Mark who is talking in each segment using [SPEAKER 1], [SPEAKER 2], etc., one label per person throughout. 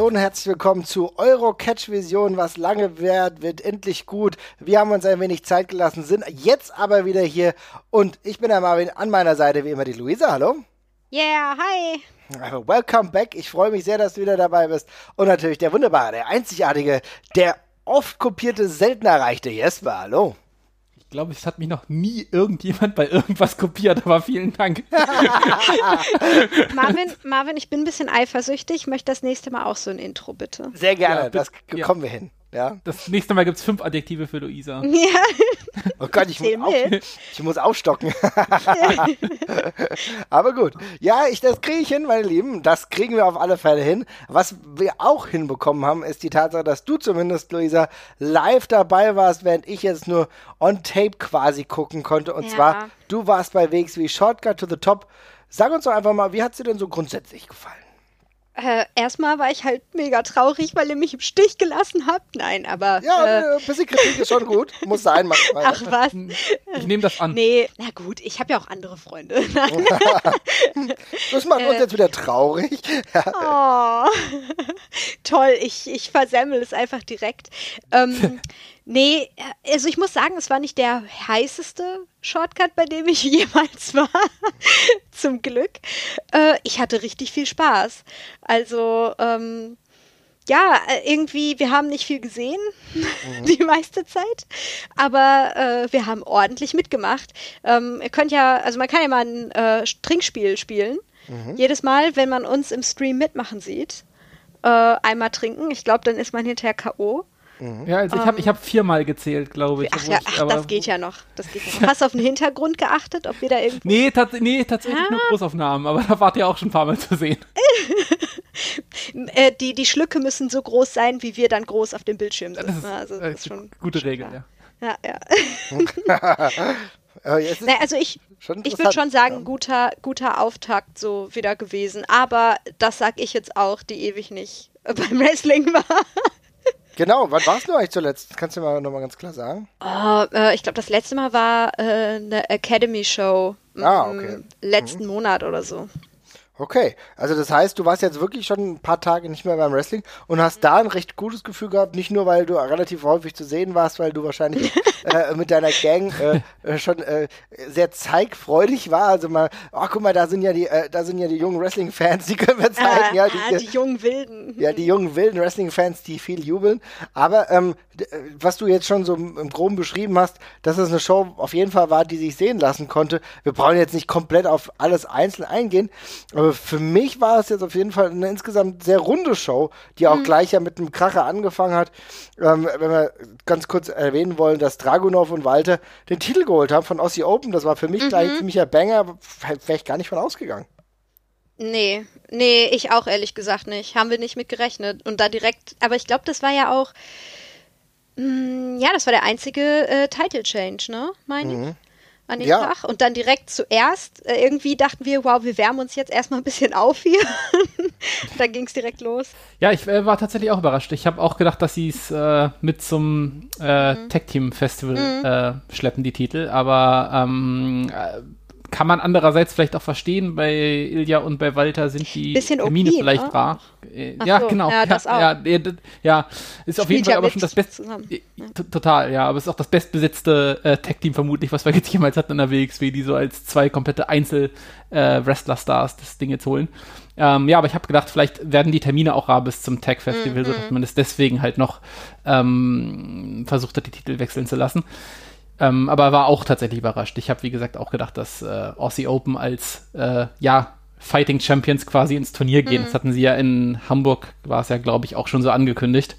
[SPEAKER 1] Hallo und herzlich willkommen zu Euro Catch Vision. Was lange währt, wird endlich gut. Wir haben uns ein wenig Zeit gelassen, sind jetzt aber wieder hier. Und ich bin der Marvin, an meiner Seite wie immer die Luisa. Hallo.
[SPEAKER 2] Yeah, hi.
[SPEAKER 1] Welcome back. Ich freue mich sehr, dass du wieder dabei bist. Und natürlich der wunderbare, der einzigartige, der oft kopierte, selten erreichte Jesper. Hallo.
[SPEAKER 3] Ich glaube, es hat mich noch nie irgendjemand bei irgendwas kopiert, aber vielen Dank.
[SPEAKER 2] Marvin, Marvin, ich bin ein bisschen eifersüchtig. Ich möchte das nächste Mal auch so ein Intro, bitte.
[SPEAKER 1] Sehr gerne,
[SPEAKER 3] Ja,
[SPEAKER 1] das
[SPEAKER 3] ja.
[SPEAKER 1] kommen wir hin. Ja.
[SPEAKER 3] Das nächste Mal gibt es fünf Adjektive für Luisa.
[SPEAKER 2] Ja,
[SPEAKER 1] Oh Gott, ich muss, auf, ich muss aufstocken. Aber gut. Ja, ich, das kriege ich hin, meine Lieben. Das kriegen wir auf alle Fälle hin. Was wir auch hinbekommen haben, ist die Tatsache, dass du zumindest, Luisa, live dabei warst, während ich jetzt nur on tape quasi gucken konnte. Und
[SPEAKER 2] Ja.
[SPEAKER 1] zwar, du warst bei Wegs wie Shortcut to the Top. Sag uns doch einfach mal, wie hat sie denn so grundsätzlich gefallen?
[SPEAKER 2] Äh, erstmal war ich halt mega traurig, weil ihr mich im Stich gelassen habt. Nein, aber.
[SPEAKER 1] Ja,
[SPEAKER 2] äh,
[SPEAKER 1] ein bisschen Kritik ist schon gut. Muss sein manchmal.
[SPEAKER 2] ach was.
[SPEAKER 3] Ich nehme das an.
[SPEAKER 2] Nee, na gut, ich habe ja auch andere Freunde.
[SPEAKER 1] Das macht uns
[SPEAKER 2] äh,
[SPEAKER 1] jetzt wieder traurig.
[SPEAKER 2] Oh. Toll, ich, ich versemmel es einfach direkt. Ähm, nee, also ich muss sagen, es war nicht der heißeste Shortcut, bei dem ich jemals war. Zum Glück. Äh, ich hatte richtig viel Spaß. Also, ähm, ja, irgendwie, wir haben nicht viel gesehen, die meiste Zeit, aber äh, wir haben ordentlich mitgemacht. Ähm, ihr könnt ja, also man kann ja mal ein äh, Trinkspiel spielen. Jedes Mal, wenn man uns im Stream mitmachen sieht, äh, einmal trinken. Ich glaube, dann ist man hinterher K.O.
[SPEAKER 3] Ja, also ich habe ich hab viermal gezählt, glaube ich.
[SPEAKER 2] Ach ja,
[SPEAKER 3] ich-
[SPEAKER 2] ach,
[SPEAKER 3] aber-
[SPEAKER 2] das geht ja noch. Das geht ja noch. Hast du auf den Hintergrund geachtet, ob wir da irgendwie.
[SPEAKER 3] Nee, tats nee tatsächlich nur
[SPEAKER 2] Ah.
[SPEAKER 3] Großaufnahmen, aber da wart ihr auch schon ein paar Mal zu sehen.
[SPEAKER 2] Äh, die, die Schlücke müssen so groß sein, wie wir dann groß auf dem Bildschirm
[SPEAKER 3] Das
[SPEAKER 2] sitzen.
[SPEAKER 3] ist,
[SPEAKER 2] also, das ist schon.
[SPEAKER 3] gute Regel, ja.
[SPEAKER 2] Ja, ja.
[SPEAKER 1] Jetzt ist
[SPEAKER 2] Naja, also ich, ich würde schon sagen, guter, guter Auftakt so wieder gewesen. Aber das sag ich jetzt auch, die ewig nicht beim Wrestling war.
[SPEAKER 1] Genau, wann warst du eigentlich zuletzt? Kannst du mal nochmal ganz klar sagen?
[SPEAKER 2] Oh, äh, ich glaube, das letzte Mal war äh, eine Academy-Show.
[SPEAKER 1] Ah, okay. Mhm.
[SPEAKER 2] Letzten Monat oder so.
[SPEAKER 1] Okay, also das heißt, du warst jetzt wirklich schon ein paar Tage nicht mehr beim Wrestling und hast da ein recht gutes Gefühl gehabt, nicht nur, weil du relativ häufig zu sehen warst, weil du wahrscheinlich äh, mit deiner Gang äh, äh, schon äh, sehr zeigfreudig war. Also mal, ach guck mal, da sind ja die, äh, da sind ja die jungen Wrestling-Fans, die können wir zeigen,
[SPEAKER 2] Äh,
[SPEAKER 1] ja,
[SPEAKER 2] ah, die jungen Wilden.
[SPEAKER 1] Ja, die jungen wilden Wrestling-Fans, die viel jubeln. Aber ähm, äh, was du jetzt schon so im im Groben beschrieben hast, dass es eine Show auf jeden Fall war, die sich sehen lassen konnte. Wir brauchen jetzt nicht komplett auf alles einzeln eingehen. Aber für mich war es jetzt auf jeden Fall eine insgesamt sehr runde Show, die auch gleich ja mit einem Kracher angefangen hat. Ähm, wenn wir ganz kurz erwähnen wollen, dass Dragunov und Walter den Titel geholt haben von Aussie Open. Das war für mich gleich ein ziemlicher Banger. Wäre ich gar nicht von ausgegangen.
[SPEAKER 2] Nee, nee, ich auch ehrlich gesagt nicht. Haben wir nicht mit gerechnet. Und da direkt, aber ich glaube, das war ja auch, mm, ja, das war der einzige äh, Title Change, ne? Meine ich. An dem
[SPEAKER 1] Ja.
[SPEAKER 2] Tag. Und dann direkt zuerst, äh, irgendwie dachten wir, wow, wir wärmen uns jetzt erstmal ein bisschen auf hier. dann ging es direkt los.
[SPEAKER 3] Ja, ich äh, war tatsächlich auch überrascht. Ich habe auch gedacht, dass sie es äh, mit zum äh,
[SPEAKER 2] Mhm.
[SPEAKER 3] Tag Team Festival äh, schleppen, die Titel. Aber ähm, äh, kann man andererseits vielleicht auch verstehen, bei Ilja und bei Walter sind die
[SPEAKER 2] Bisschen
[SPEAKER 3] Termine
[SPEAKER 2] OP,
[SPEAKER 3] vielleicht
[SPEAKER 2] ne?
[SPEAKER 3] rar. Äh,
[SPEAKER 2] Ach
[SPEAKER 3] ja,
[SPEAKER 2] so,
[SPEAKER 3] genau.
[SPEAKER 2] ja, das auch.
[SPEAKER 3] Ja, ja, ist auf jeden Fall
[SPEAKER 2] ja
[SPEAKER 3] aber schon das beste. T- Total, ja, aber es ist auch das bestbesetzte äh, Tag-Team vermutlich, was wir jetzt jemals hatten in der WXW, die so als zwei komplette Einzel-Wrestler-Stars das Ding jetzt holen. Ähm, ja, aber ich habe gedacht, vielleicht werden die Termine auch rar bis zum Tag-Festival,
[SPEAKER 2] Mhm.
[SPEAKER 3] sodass man es deswegen halt noch ähm, versucht hat, die Titel wechseln zu lassen. Ähm, aber war auch tatsächlich überrascht. Ich habe, wie gesagt, auch gedacht, dass äh, Aussie Open als, äh, ja, Fighting Champions quasi ins Turnier gehen. Das hatten sie ja in Hamburg, war es ja, glaube ich, auch schon so angekündigt,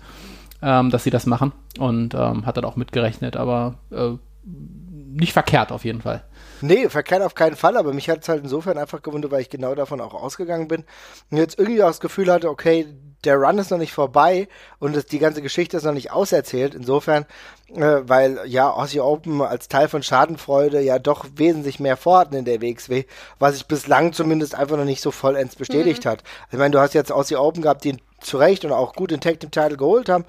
[SPEAKER 3] ähm, dass sie das machen. Und ähm, hat dann auch mitgerechnet, aber äh, nicht verkehrt auf jeden Fall.
[SPEAKER 1] Nee, verkehrt auf keinen Fall, aber mich hat es halt insofern einfach gewundert, weil ich genau davon auch ausgegangen bin und jetzt irgendwie auch das Gefühl hatte, okay, der Run ist noch nicht vorbei und das, die ganze Geschichte ist noch nicht auserzählt. Insofern, äh, weil ja Aussie Open als Teil von Schadenfreude ja doch wesentlich mehr vorhatten in der WXW, was sich bislang zumindest einfach noch nicht so vollends bestätigt hat. Ich meine, du hast jetzt Aussie Open gehabt, die zu Recht und auch gut den Tag Team Title geholt haben,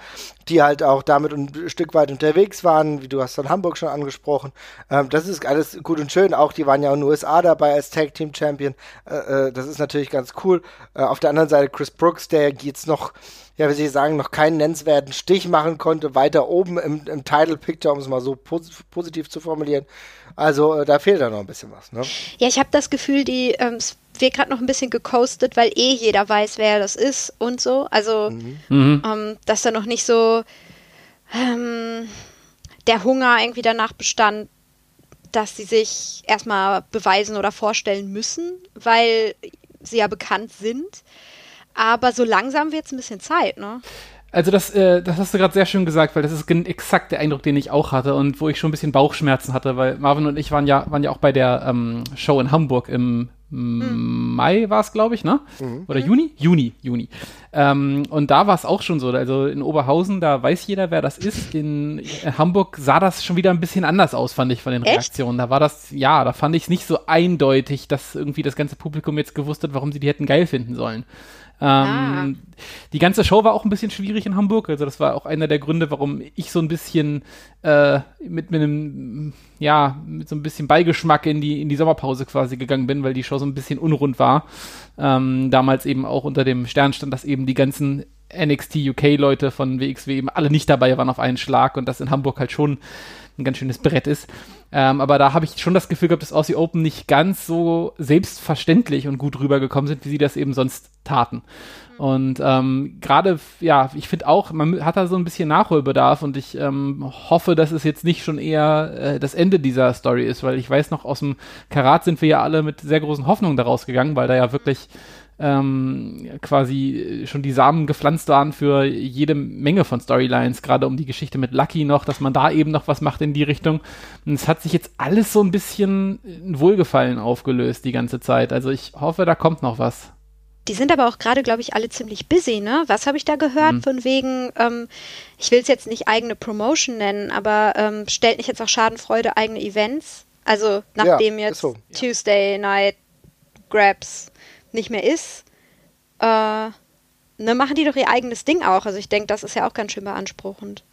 [SPEAKER 1] die halt auch damit ein Stück weit unterwegs waren, wie du hast von Hamburg schon angesprochen. Ähm, das ist alles gut und schön. Auch die waren ja in den USA dabei als Tag Team Champion. Äh, äh, das ist natürlich ganz cool. Äh, auf der anderen Seite Chris Brooks, der jetzt noch, ja, wie Sie sagen, noch keinen nennenswerten Stich machen konnte, weiter oben im, im Title Picture, um es mal so pos positiv zu formulieren. Also äh, da fehlt da noch ein bisschen was. Ne?
[SPEAKER 2] Ja, ich habe das Gefühl, die ähm, wird gerade noch ein bisschen gecoastet, weil eh jeder weiß, wer das ist und so. Also, mhm. ähm, dass da noch nicht so ähm, der Hunger irgendwie danach bestand, dass sie sich erstmal beweisen oder vorstellen müssen, weil sie ja bekannt sind. Aber so langsam wird es ein bisschen Zeit, ne?
[SPEAKER 3] Also das, äh, das hast du gerade sehr schön gesagt, weil das ist exakt der Eindruck, den ich auch hatte und wo ich schon ein bisschen Bauchschmerzen hatte, weil Marvin und ich waren ja, waren ja auch bei der ähm, Show in Hamburg im mhm. Mai war es, glaube ich, ne? Mhm. Oder Juni? Juni, Juni. Ähm, und da war es auch schon so. Also in Oberhausen, da weiß jeder, wer das ist. In, Hamburg sah das schon wieder ein bisschen anders aus, fand ich von den Reaktionen. Echt? Da war das, ja, da fand ich es nicht so eindeutig, dass irgendwie das ganze Publikum jetzt gewusst hat, warum sie die hätten geil finden sollen. Ähm, ah. Die ganze Show war auch ein bisschen schwierig in Hamburg. Also das war auch einer der Gründe, warum ich so ein bisschen äh, mit, mit einem, ja, mit so ein bisschen Beigeschmack in die, in die Sommerpause quasi gegangen bin, weil die Show so ein bisschen unrund war. Ähm, damals eben auch unter dem Stern stand, dass eben die ganzen NXT UK-Leute von WXW eben alle nicht dabei waren auf einen Schlag und das in Hamburg halt schon ein ganz schönes Brett ist. Ähm, aber da habe ich schon das Gefühl gehabt, dass Aussie Open nicht ganz so selbstverständlich und gut rübergekommen sind, wie sie das eben sonst taten. Und ähm, gerade, ja, ich finde auch, man hat da so ein bisschen Nachholbedarf und ich ähm, hoffe, dass es jetzt nicht schon eher äh, das Ende dieser Story ist, weil ich weiß noch, aus dem Karat sind wir ja alle mit sehr großen Hoffnungen daraus gegangen, weil da ja wirklich ähm, quasi schon die Samen gepflanzt waren für jede Menge von Storylines, gerade um die Geschichte mit Lucky noch, dass man da eben noch was macht in die Richtung. Und es hat sich jetzt alles so ein bisschen in Wohlgefallen aufgelöst die ganze Zeit. Also ich hoffe, da kommt noch was.
[SPEAKER 2] Die sind aber auch gerade, glaube ich, alle ziemlich busy, ne? Was habe ich da gehört? Mhm. Von wegen, ähm, ich will es jetzt nicht eigene Promotion nennen, aber ähm, stellt nicht jetzt auch Schadenfreude eigene Events? Also nachdem ja, jetzt so. Tuesday Night Grabs nicht mehr ist, äh, ne, machen die doch ihr eigenes Ding auch. Also ich denke, das ist ja auch ganz schön beanspruchend.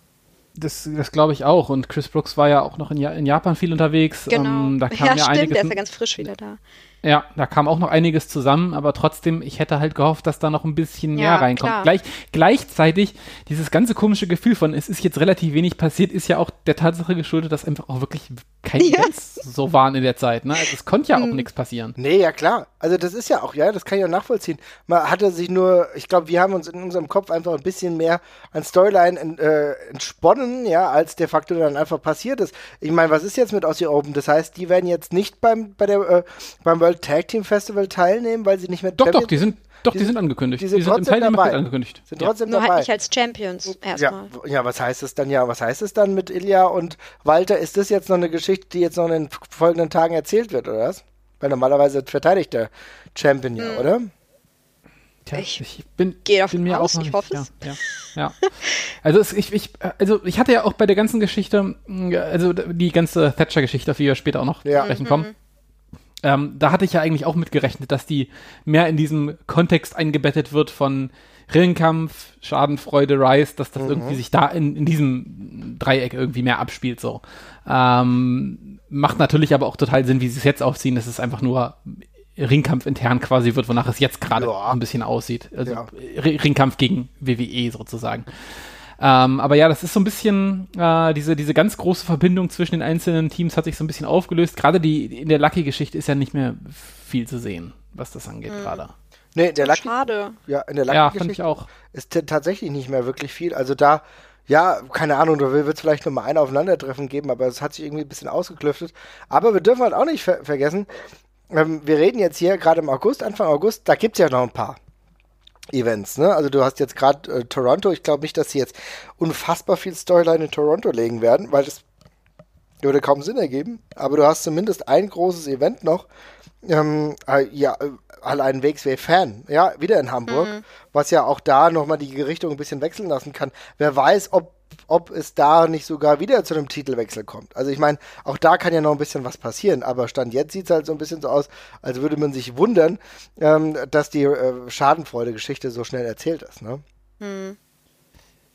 [SPEAKER 3] Das, das glaube ich auch. Und Chris Brooks war ja auch noch in, ja in Japan viel unterwegs.
[SPEAKER 2] Genau. Ähm, da kam ja, ja stimmt, einiges der ist ja ganz frisch wieder da.
[SPEAKER 3] Ja, da kam auch noch einiges zusammen, aber trotzdem, ich hätte halt gehofft, dass da noch ein bisschen mehr ja, reinkommt. Gleich, gleichzeitig, dieses ganze komische Gefühl von, es ist jetzt relativ wenig passiert, ist ja auch der Tatsache geschuldet, dass einfach auch wirklich keine ja. Events so waren in der Zeit. Ne? Also es konnte ja auch hm. nichts passieren.
[SPEAKER 1] Nee, ja klar. Also das ist ja auch, ja, das kann ich auch nachvollziehen. Man hatte sich nur, ich glaube, wir haben uns in unserem Kopf einfach ein bisschen mehr an Storyline ent, äh, entsponnen, ja, als de facto dann einfach passiert ist. Ich meine, was ist jetzt mit Aussie Open? Das heißt, die werden jetzt nicht beim, bei der, äh, beim World Tag Team Festival teilnehmen, weil sie nicht mehr
[SPEAKER 3] Doch, Champions doch, die sind doch, die, die sind, angekündigt.
[SPEAKER 1] Die sind, die sind trotzdem dabei. angekündigt.
[SPEAKER 2] Sind trotzdem Nur halt dabei. halt nicht als Champions erstmal.
[SPEAKER 1] Ja, ja, was heißt es dann ja? Was heißt es dann mit Ilya und Walter? Ist das jetzt noch eine Geschichte, die jetzt noch in den folgenden Tagen erzählt wird, oder was? Weil normalerweise verteidigt der Champion ja, hm. oder?
[SPEAKER 3] Tja, ich, ich bin, gehe davon bin mir aus, auch ich hoffe es. Ja, ja, Also, es, ich, ich, also ich hatte ja auch bei der ganzen Geschichte, also die ganze Thatcher-Geschichte, auf die wir später auch noch ja. sprechen kommen, mhm. Ähm, da hatte ich ja eigentlich auch mitgerechnet, dass die mehr in diesem Kontext eingebettet wird von Ringkampf, Schadenfreude, Rise, dass das mhm. irgendwie sich da in, in diesem Dreieck irgendwie mehr abspielt. So ähm, macht natürlich aber auch total Sinn, wie sie es jetzt aufziehen. dass es einfach nur Ringkampf intern quasi wird, wonach es jetzt gerade ja. ein bisschen aussieht. Also ja. Ringkampf gegen WWE sozusagen. Ähm, aber ja, das ist so ein bisschen, äh, diese, diese ganz große Verbindung zwischen den einzelnen Teams hat sich so ein bisschen aufgelöst. Gerade die in der Lucky-Geschichte ist ja nicht mehr viel zu sehen, was das angeht mhm. gerade.
[SPEAKER 1] Nee, der Lucky,
[SPEAKER 2] Schade.
[SPEAKER 1] Ja, in der Lucky-Geschichte ja, ist tatsächlich nicht mehr wirklich viel. Also da, ja, keine Ahnung, da wird es vielleicht nur mal ein Aufeinandertreffen geben, aber es hat sich irgendwie ein bisschen ausgeklüftet. Aber wir dürfen halt auch nicht ver vergessen, ähm, wir reden jetzt hier gerade im August, Anfang August, da gibt es ja noch ein paar. Events, ne? Also du hast jetzt gerade äh, Toronto. Ich glaube nicht, dass sie jetzt unfassbar viel Storyline in Toronto legen werden, weil das würde kaum Sinn ergeben. Aber du hast zumindest ein großes Event noch. Ähm, äh, ja, äh, allein WXW-Fan, ja, wieder in Hamburg, mhm. was ja auch da nochmal die Richtung ein bisschen wechseln lassen kann. Wer weiß, ob ob es da nicht sogar wieder zu einem Titelwechsel kommt. Also ich meine, auch da kann ja noch ein bisschen was passieren, aber Stand jetzt sieht es halt so ein bisschen so aus, als würde man sich wundern, ähm, dass die äh, Schadenfreude-Geschichte so schnell erzählt ist. Ne? Hm.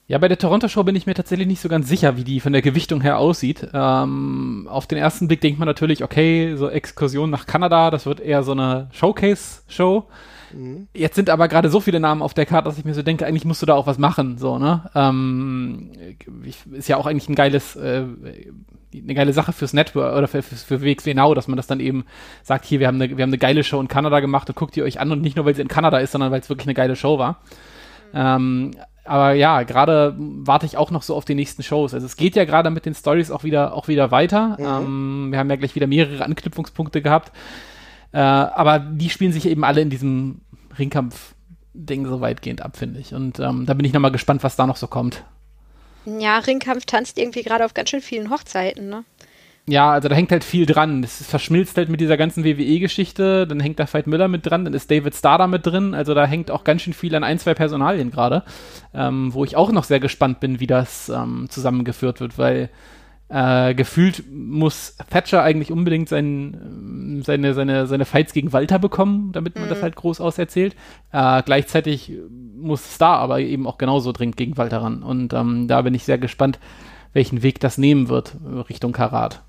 [SPEAKER 3] Ja, bei der Toronto-Show bin ich mir tatsächlich nicht so ganz sicher, wie die von der Gewichtung her aussieht. Ähm, auf den ersten Blick denkt man natürlich, okay, so Exkursion nach Kanada, das wird eher so eine Showcase-Show. Mhm. Jetzt sind aber gerade so viele Namen auf der Karte, dass ich mir so denke, eigentlich musst du da auch was machen, so, ne? Ähm, ist ja auch eigentlich ein geiles, äh, eine geile Sache fürs Network oder für, für, für WXW Now, dass man das dann eben sagt, hier, wir haben, eine, wir haben eine geile Show in Kanada gemacht und guckt ihr euch an und nicht nur, weil sie in Kanada ist, sondern weil es wirklich eine geile Show war. Mhm. Ähm, aber ja, gerade warte ich auch noch so auf die nächsten Shows. Also es geht ja gerade mit den Stories auch wieder, auch wieder weiter. Mhm. Ähm, wir haben ja gleich wieder mehrere Anknüpfungspunkte gehabt. Äh, aber die spielen sich eben alle in diesem Ringkampf-Ding so weitgehend ab, finde ich. Und ähm, da bin ich nochmal gespannt, was da noch so kommt.
[SPEAKER 2] Ja, Ringkampf tanzt irgendwie gerade auf ganz schön vielen Hochzeiten, ne?
[SPEAKER 3] Ja, also da hängt halt viel dran. Es verschmilzt halt mit dieser ganzen WWE-Geschichte. Dann hängt da Veit Miller mit dran, dann ist David Starr da mit drin. Also da hängt auch ganz schön viel an ein, zwei Personalien gerade, ähm, wo ich auch noch sehr gespannt bin, wie das ähm, zusammengeführt wird, weil äh, gefühlt muss Thatcher eigentlich unbedingt sein, seine, seine, seine Fights gegen Walter bekommen, damit man mhm. das halt groß auserzählt. Äh, gleichzeitig muss Star aber eben auch genauso dringend gegen Walter ran. Und ähm, da bin ich sehr gespannt, welchen Weg das nehmen wird Richtung Karat.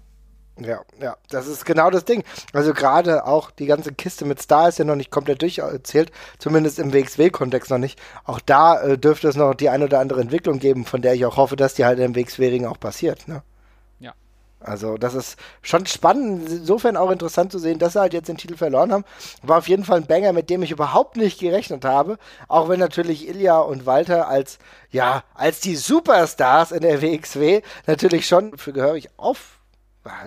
[SPEAKER 1] Ja, ja, das ist genau das Ding. Also gerade auch die ganze Kiste mit Star ist ja noch nicht komplett durcherzählt, zumindest im WXW-Kontext noch nicht. Auch da äh, dürfte es noch die eine oder andere Entwicklung geben, von der ich auch hoffe, dass die halt im WXW-Ring auch passiert. Ne? Also das ist schon spannend, insofern auch interessant zu sehen, dass sie halt jetzt den Titel verloren haben. War auf jeden Fall ein Banger, mit dem ich überhaupt nicht gerechnet habe. Auch wenn natürlich Ilya und Walter als, ja, als die Superstars in der WXW natürlich schon für gehörig auf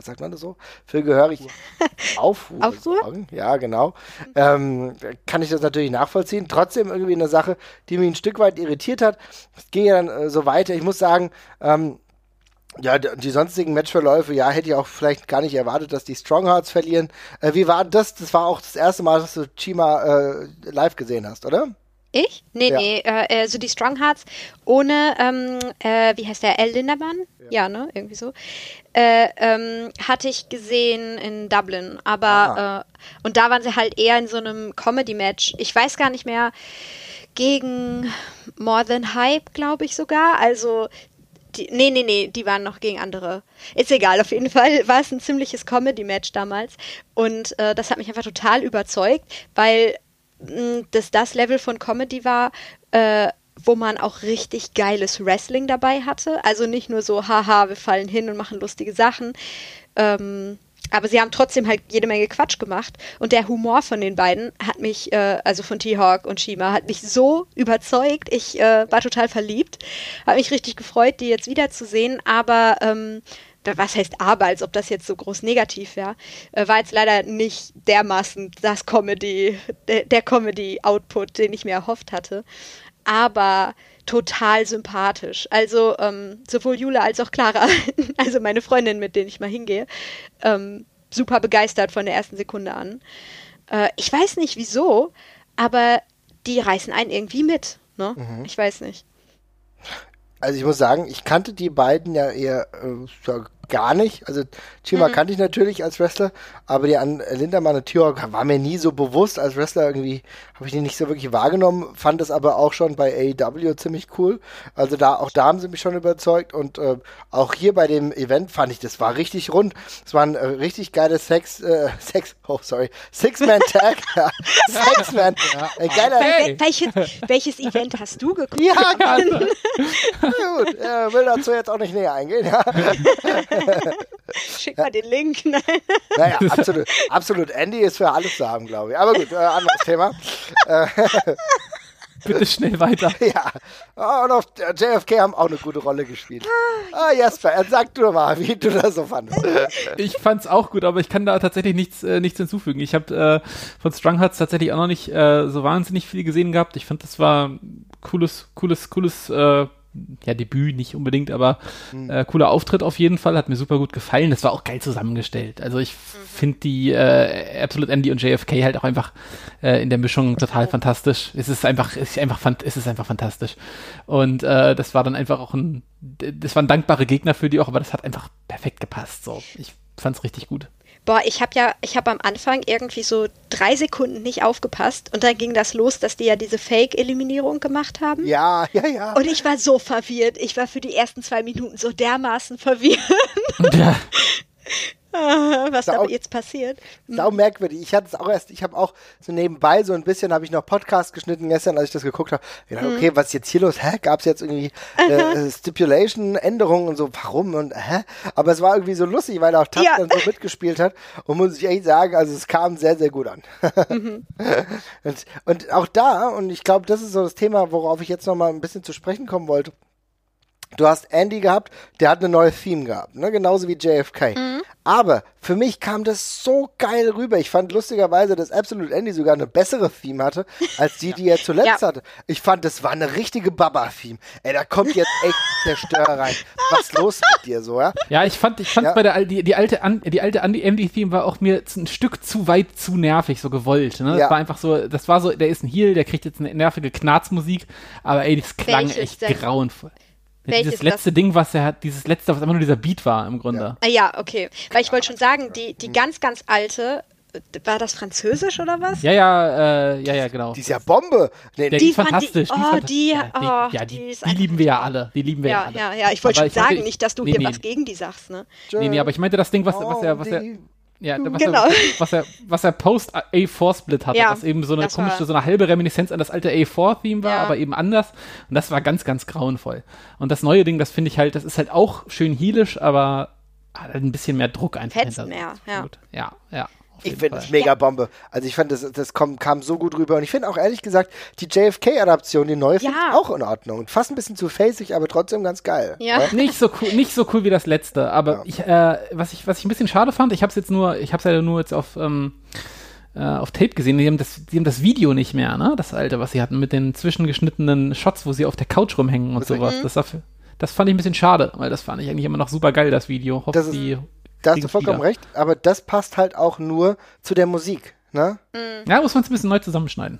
[SPEAKER 1] sagt man das so, für gehörig Aufruhr, Aufruhr? Ja, genau. Ähm, kann ich das natürlich nachvollziehen. Trotzdem irgendwie eine Sache, die mich ein Stück weit irritiert hat. Es ging ja dann äh, so weiter. Ich muss sagen, ähm, ja, die sonstigen Matchverläufe, ja, hätte ich auch vielleicht gar nicht erwartet, dass die Stronghearts verlieren. Äh, wie war das? Das war auch das erste Mal, dass du Chima äh, live gesehen hast, oder?
[SPEAKER 2] Ich? Nee, ja. nee, äh, also die Stronghearts ohne, ähm, äh, wie heißt der, L. Lindermann? Ja. ja, ne, irgendwie so. Äh, ähm, hatte ich gesehen in Dublin, aber, äh, und da waren sie halt eher in so einem Comedy-Match. Ich weiß gar nicht mehr, gegen More Than Hype, glaube ich sogar. Also, die, nee, nee, nee, die waren noch gegen andere. Ist egal, auf jeden Fall war es ein ziemliches Comedy-Match damals. Und äh, das hat mich einfach total überzeugt, weil dass das Level von Comedy war, äh, wo man auch richtig geiles Wrestling dabei hatte. Also nicht nur so, haha, wir fallen hin und machen lustige Sachen. Ähm, aber sie haben trotzdem halt jede Menge Quatsch gemacht. Und der Humor von den beiden hat mich, äh, also von T-Hawk und Shima, hat mich so überzeugt. Ich äh, war total verliebt. Hat mich richtig gefreut, die jetzt wiederzusehen. Aber ähm, was heißt aber, als ob das jetzt so groß negativ wäre, äh, war jetzt leider nicht dermaßen das Comedy, der, der Comedy-Output, den ich mir erhofft hatte. Aber total sympathisch. Also ähm, sowohl Jule als auch Clara, also meine Freundin, mit denen ich mal hingehe, ähm, super begeistert von der ersten Sekunde an. Äh, ich weiß nicht wieso, aber die reißen einen irgendwie mit. Ne? Mhm. Ich weiß nicht.
[SPEAKER 1] Also ich muss sagen, ich kannte die beiden ja eher äh, gar nicht. Also Chima mhm. kannte ich natürlich als Wrestler, aber die an Lindermann und Tjork war mir nie so bewusst als Wrestler. Irgendwie habe ich die nicht so wirklich wahrgenommen, fand es aber auch schon bei AEW ziemlich cool. Also da, auch da haben sie mich schon überzeugt und äh, auch hier bei dem Event fand ich, das war richtig rund. Es war ein äh, richtig geiles Sex, äh, Sex, oh sorry, Six-Man-Tag.
[SPEAKER 2] Six-Man. Ja. Äh, geiler hey. welches, welches Event hast du geguckt? Ja,
[SPEAKER 1] ja gut, äh, will dazu jetzt auch nicht näher eingehen. Ja.
[SPEAKER 2] Schick mal den Link.
[SPEAKER 1] naja, absolut, absolut. Andy ist für alles zu haben, glaube ich. Aber gut, äh, anderes Thema. Äh,
[SPEAKER 3] Bitte schnell weiter.
[SPEAKER 1] Ja. Oh, und auf JFK haben auch eine gute Rolle gespielt. Ah, Jasper, sag du mal, wie du das so fandest.
[SPEAKER 3] Ich fand's auch gut, aber ich kann da tatsächlich nichts, äh, nichts hinzufügen. Ich habe äh, von Strong Hearts tatsächlich auch noch nicht äh, so wahnsinnig viel gesehen gehabt. Ich fand, das war cooles, cooles, cooles äh, ja, Debüt nicht unbedingt, aber mhm. äh, cooler Auftritt auf jeden Fall, hat mir super gut gefallen. Das war auch geil zusammengestellt. Also ich mhm. finde die äh, Absolute Andy und JFK halt auch einfach äh, in der Mischung total oh. fantastisch. Es ist einfach, es ist einfach, es ist einfach fantastisch. Und äh, das war dann einfach auch ein, das waren dankbare Gegner für die auch, aber das hat einfach perfekt gepasst. So, ich fand's richtig gut
[SPEAKER 2] Boah, ich habe ja, ich habe am Anfang irgendwie so drei Sekunden nicht aufgepasst und dann ging das los, dass die ja diese Fake-Eliminierung gemacht haben.
[SPEAKER 1] Ja, ja, ja.
[SPEAKER 2] Und ich war so verwirrt. Ich war für die ersten zwei Minuten so dermaßen verwirrt.
[SPEAKER 3] Ja.
[SPEAKER 2] was da
[SPEAKER 1] Sau-
[SPEAKER 2] jetzt passiert.
[SPEAKER 1] Sau merkwürdig. Ich hatte es auch erst, ich habe auch so nebenbei so ein bisschen, habe ich noch Podcast geschnitten gestern, als ich das geguckt habe. Ich dachte, okay, was ist jetzt hier los? Hä? Gab es jetzt irgendwie äh, Stipulation-Änderungen und so? Warum? Und hä? Aber es war irgendwie so lustig, weil auch Tab
[SPEAKER 2] Ja.
[SPEAKER 1] dann so mitgespielt hat. Und muss ich echt sagen, also es kam sehr, sehr gut an. und, und auch da, und ich glaube, das ist so das Thema, worauf ich jetzt noch mal ein bisschen zu sprechen kommen wollte. Du hast Andy gehabt, der hat eine neue Theme gehabt, ne? genauso wie JFK. Aber für mich kam das so geil rüber. Ich fand lustigerweise, dass Absolute Andy sogar eine bessere Theme hatte, als die, die er zuletzt
[SPEAKER 2] Ja.
[SPEAKER 1] hatte. Ich fand, das war eine richtige Baba-Theme. Ey, da kommt jetzt echt Zerstörer rein. Was los mit dir so, ja?
[SPEAKER 3] Ja, ich fand, ich fand
[SPEAKER 1] Ja.
[SPEAKER 3] bei der die, die alte die alte Andy Andy Theme war auch mir ein Stück zu weit zu nervig, so gewollt. Ne?
[SPEAKER 1] Ja.
[SPEAKER 3] Das war einfach so, das war so, der ist ein Heel, der kriegt jetzt eine nervige Knarzmusik, aber ey, das klang
[SPEAKER 2] Welches
[SPEAKER 3] echt
[SPEAKER 2] denn?
[SPEAKER 3] grauenvoll. Ja,
[SPEAKER 2] Welches
[SPEAKER 3] dieses letzte Ding, was er hat, dieses letzte, was einfach nur dieser Beat war im Grunde.
[SPEAKER 2] Ah ja, okay. Weil ich wollte schon sagen, die, die ganz, ganz alte, äh, war das Französisch oder was?
[SPEAKER 3] Ja, ja, äh, ja, ja, genau.
[SPEAKER 1] Die ist ja Bombe. Nee,
[SPEAKER 2] Die
[SPEAKER 3] die ist fantastisch.
[SPEAKER 2] die- oh, die-
[SPEAKER 3] ja, die,
[SPEAKER 2] oh,
[SPEAKER 3] ja,
[SPEAKER 2] die
[SPEAKER 3] die, lieben wir ja alle. Die lieben wir
[SPEAKER 2] Ja,
[SPEAKER 3] alle.
[SPEAKER 2] ja, ja. Ich wollte schon
[SPEAKER 3] ich
[SPEAKER 2] sagen, nicht, dass du
[SPEAKER 3] nee,
[SPEAKER 2] hier
[SPEAKER 3] nee.
[SPEAKER 2] was gegen die sagst, ne?
[SPEAKER 3] Nee, nee, aber ich meinte das Ding, was, was er, was er. Ja, was,
[SPEAKER 2] Genau.
[SPEAKER 3] er, was er, was er Post A4-Split hatte,
[SPEAKER 2] Ja,
[SPEAKER 3] was eben so eine
[SPEAKER 2] das war-
[SPEAKER 3] komische, so eine halbe Reminiszenz an das alte A4-Theme war,
[SPEAKER 2] Ja.
[SPEAKER 3] aber eben anders. Und das war ganz, ganz grauenvoll. Und das neue Ding, das finde ich halt, das ist halt auch schön heelisch, aber hat halt ein bisschen mehr Druck einfach
[SPEAKER 2] Fetzt
[SPEAKER 3] hinter.
[SPEAKER 2] mehr, ja.
[SPEAKER 3] Ja, ja.
[SPEAKER 1] Ich finde es mega Bombe. Also ich fand, das, das kom, kam so gut rüber. Und ich finde auch ehrlich gesagt, die JFK-Adaption, die neue, finde
[SPEAKER 2] Ja.
[SPEAKER 1] ich auch in Ordnung. Fast ein bisschen zu facig, aber trotzdem ganz geil.
[SPEAKER 2] Ja.
[SPEAKER 3] nicht so cool, nicht so cool wie das letzte, aber ich, äh, was ich, was ich ein bisschen schade fand, ich habe es jetzt nur, ich habe es ja nur jetzt auf ähm, äh, auf Tape gesehen. Die haben das, die haben das Video nicht mehr, ne? Das alte, was sie hatten mit den zwischengeschnittenen Shots, wo sie auf der Couch rumhängen und sowas. Das, dafür, das fand ich ein bisschen schade, weil das fand ich eigentlich immer noch super geil, das Video. Hoffe,
[SPEAKER 1] Das ist-
[SPEAKER 3] die
[SPEAKER 1] Da hast du vollkommen
[SPEAKER 3] wieder.
[SPEAKER 1] recht, aber das passt halt auch nur zu der Musik. Ne?
[SPEAKER 3] Ja, muss man es ein bisschen neu zusammenschneiden.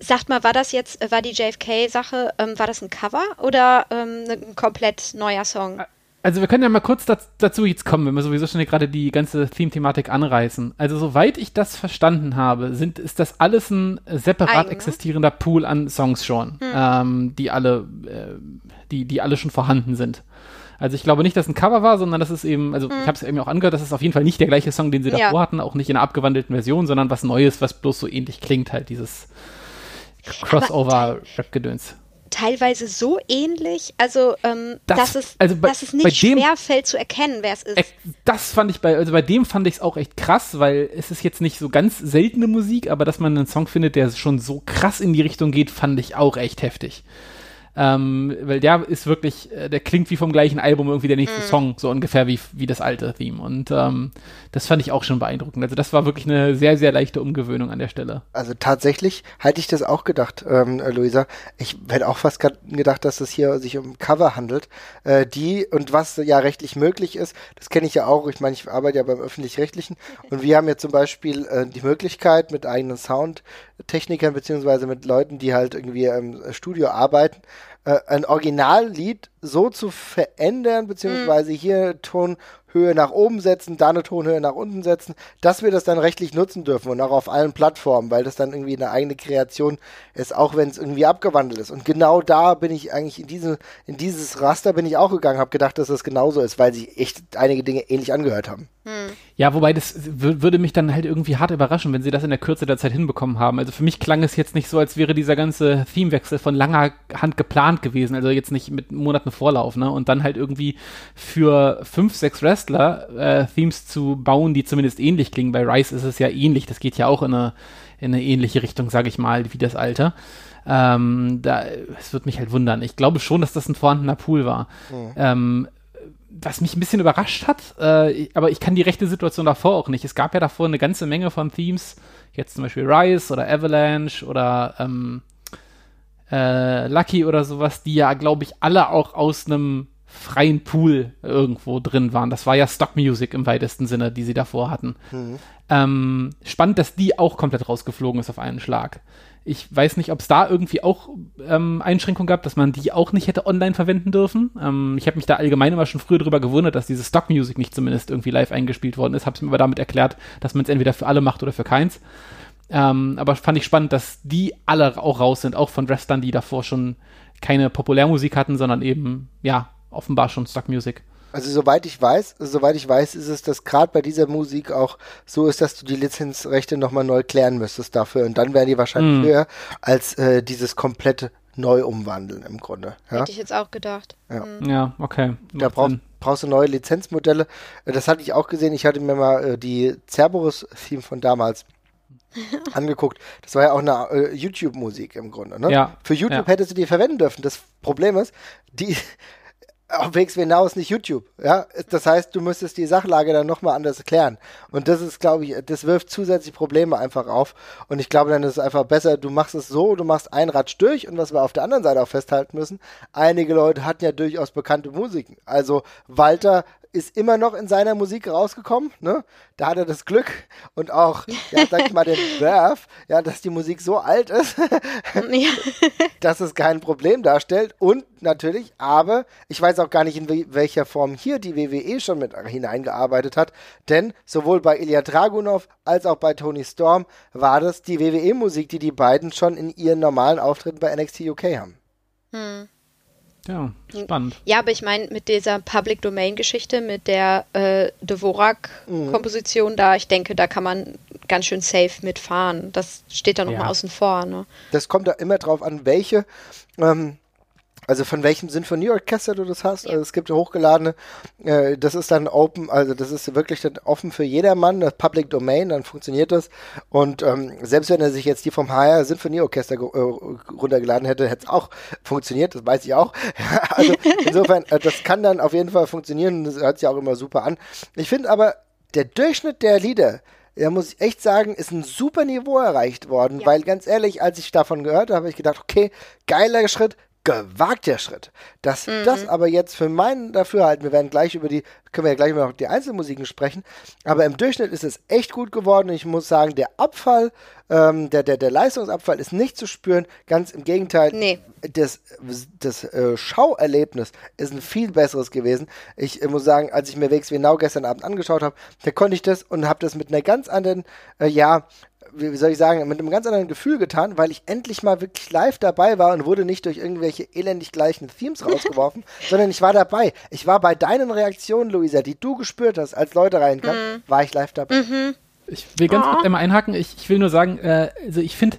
[SPEAKER 2] Sagt mal, war das jetzt, war die JFK-Sache, ähm, war das ein Cover oder ähm, ein komplett neuer Song?
[SPEAKER 3] Also wir können ja mal kurz daz- dazu jetzt kommen, wenn wir sowieso schon gerade die ganze Theme-Thematik anreißen. Also soweit ich das verstanden habe, sind, ist das alles ein separat
[SPEAKER 2] Eigen, ne?
[SPEAKER 3] existierender Pool an Songs schon, ähm, die alle, äh, die, die alle schon vorhanden sind. Also ich glaube nicht, dass ein Cover war, sondern das ist eben, also ich habe es eben auch angehört, das ist auf jeden Fall nicht der gleiche Song, den sie
[SPEAKER 2] Ja.
[SPEAKER 3] davor hatten, auch nicht in einer abgewandelten Version, sondern was Neues, was bloß so ähnlich klingt, halt dieses Crossover-Rap-Gedöns.
[SPEAKER 2] Teilweise so ähnlich, also ähm,
[SPEAKER 3] Das-
[SPEAKER 2] dass, es,
[SPEAKER 3] also bei-
[SPEAKER 2] dass es nicht
[SPEAKER 3] dem-
[SPEAKER 2] schwer fällt zu erkennen, wer es ist.
[SPEAKER 3] Das fand ich bei, also bei dem fand ich es auch echt krass, weil es ist jetzt nicht so ganz seltene Musik, aber dass man einen Song findet, der schon so krass in die Richtung geht, fand ich auch echt heftig. Ähm, weil der ist wirklich, äh, der klingt wie vom gleichen Album irgendwie der nächste Song, so ungefähr wie, wie das alte Theme. Und ähm, das fand ich auch schon beeindruckend. Also das war wirklich eine sehr, sehr leichte Umgewöhnung an der Stelle.
[SPEAKER 1] Also tatsächlich hätte ich das auch gedacht, ähm, äh, Luisa. Ich hätte auch fast gedacht, dass es hier sich um Cover handelt. Äh, die und was ja rechtlich möglich ist, das kenne ich ja auch. Ich meine, ich arbeite ja beim öffentlich-rechtlichen und wir haben ja zum Beispiel äh, die Möglichkeit mit eigenen Soundtechnikern beziehungsweise mit Leuten, die halt irgendwie im Studio arbeiten, äh, ein Originallied so zu verändern, beziehungsweise hier Tonhöhe nach oben setzen, da eine Tonhöhe nach unten setzen, dass wir das dann rechtlich nutzen dürfen und auch auf allen Plattformen, weil das dann irgendwie eine eigene Kreation ist, auch wenn es irgendwie abgewandelt ist. Und genau da bin ich eigentlich in diese, in dieses Raster bin ich auch gegangen, habe gedacht, dass das genauso ist, weil sich echt einige Dinge ähnlich angehört haben.
[SPEAKER 3] Ja, wobei das wür- würde mich dann halt irgendwie hart überraschen, wenn sie das in der Kürze der Zeit hinbekommen haben. Also für mich klang es jetzt nicht so, als wäre dieser ganze Themewechsel von langer Hand geplant gewesen, also jetzt nicht mit Monaten Vorlauf, ne? Und dann halt irgendwie für fünf, sechs Wrestler äh, Themes zu bauen, die zumindest ähnlich klingen. Bei Rice ist es ja ähnlich, das geht ja auch in eine, in eine ähnliche Richtung, sage ich mal, wie das alte. Ähm, da, es wird mich halt wundern. Ich glaube schon, dass das ein vorhandener Pool war. Ähm, was mich ein bisschen überrascht hat, äh, ich- aber ich kann die rechte Situation davor auch nicht. Es gab ja davor eine ganze Menge von Themes, jetzt zum Beispiel Rise oder Avalanche oder ähm, äh, Lucky oder sowas, die ja, glaube ich, alle auch aus einem freien Pool irgendwo drin waren. Das war ja Stock Music im weitesten Sinne, die sie davor hatten. Mhm. Ähm, spannend, dass die auch komplett rausgeflogen ist auf einen Schlag. Ich weiß nicht, ob es da irgendwie auch ähm, Einschränkungen gab, dass man die auch nicht hätte online verwenden dürfen. Ähm, ich habe mich da allgemein immer schon früher darüber gewundert, dass diese Stock Music nicht zumindest irgendwie live eingespielt worden ist. Habe es mir aber damit erklärt, dass man es entweder für alle macht oder für keins. Ähm, aber fand ich spannend, dass die alle auch raus sind, auch von Wrestlern, die davor schon keine Populärmusik hatten, sondern eben, ja, offenbar schon Stock Music.
[SPEAKER 1] Also soweit ich weiß, soweit ich weiß, ist es, dass gerade bei dieser Musik auch so ist, dass du die Lizenzrechte nochmal neu klären müsstest dafür und dann wären die wahrscheinlich mm. höher als äh, dieses komplette neu umwandeln im Grunde.
[SPEAKER 2] Ja? Hätte ich jetzt auch gedacht.
[SPEAKER 3] Ja, mhm. ja okay.
[SPEAKER 1] Da brauch, brauchst du neue Lizenzmodelle. Äh, das hatte ich auch gesehen. Ich hatte mir mal äh, die Cerberus-Theme von damals angeguckt. Das war ja auch eine äh, YouTube-Musik im Grunde. Ne?
[SPEAKER 3] Ja.
[SPEAKER 1] Für YouTube
[SPEAKER 3] ja.
[SPEAKER 1] hättest du die verwenden dürfen. Das Problem ist, die auf WXW Now ist nicht YouTube. Ja, das heißt, du müsstest die Sachlage dann nochmal anders klären. Und das ist, glaube ich, das wirft zusätzlich Probleme einfach auf. Und ich glaube, dann ist es einfach besser, du machst es so, du machst ein Ratsch durch. Und was wir auf der anderen Seite auch festhalten müssen, einige Leute hatten ja durchaus bekannte Musiken. Also Walter ist immer noch in seiner Musik rausgekommen. Ne? Da hat er das Glück und auch, ja, sag ich mal, den Werf, ja, dass die Musik so alt ist, ja. dass es kein Problem darstellt. Und natürlich, aber ich weiß auch gar nicht, in welcher Form hier die WWE schon mit hineingearbeitet hat, denn sowohl bei Ilya Dragunov als auch bei Tony Storm war das die WWE-Musik, die die beiden schon in ihren normalen Auftritten bei NXT UK haben. Hm.
[SPEAKER 3] Ja, spannend.
[SPEAKER 2] Ja, aber ich meine, mit dieser Public Domain-Geschichte, mit der äh, Dvorak-Komposition mhm. da, ich denke, da kann man ganz schön safe mitfahren. Das steht da nochmal ja. außen vor. Ne?
[SPEAKER 1] Das kommt da immer drauf an, welche ähm, also von welchem Sinfonieorchester du das hast. Also es gibt hochgeladene, äh, das ist dann open, also das ist wirklich dann offen für jedermann, das Public Domain, dann funktioniert das. Und ähm, selbst wenn er sich jetzt die vom HR Sinfonieorchester äh, runtergeladen hätte, hätte es auch funktioniert, das weiß ich auch. also insofern, äh, das kann dann auf jeden Fall funktionieren, das hört sich auch immer super an. Ich finde aber, der Durchschnitt der Lieder, da muss ich echt sagen, ist ein super Niveau erreicht worden, ja. weil ganz ehrlich, als ich davon gehört habe, habe ich gedacht, okay, geiler Schritt, gewagter Schritt. Dass mhm. das aber jetzt für meinen Dafürhalten, wir werden gleich über die, können wir ja gleich über die Einzelmusiken sprechen, aber im Durchschnitt ist es echt gut geworden ich muss sagen, der Abfall, ähm, der, der, der Leistungsabfall ist nicht zu spüren, ganz im Gegenteil.
[SPEAKER 2] Nee.
[SPEAKER 1] Das, das äh, Schauerlebnis ist ein viel besseres gewesen. Ich äh, muss sagen, als ich mir WXW Now gestern Abend angeschaut habe, da konnte ich das und habe das mit einer ganz anderen, äh, ja, wie soll ich sagen, mit einem ganz anderen Gefühl getan, weil ich endlich mal wirklich live dabei war und wurde nicht durch irgendwelche elendig gleichen Themes rausgeworfen, sondern ich war dabei. Ich war bei deinen Reaktionen, Luisa, die du gespürt hast, als Leute reinkamen, mhm. war ich live dabei. Mhm.
[SPEAKER 3] Ich will ganz oh. kurz einmal einhaken. Ich, ich will nur sagen, äh, also ich finde,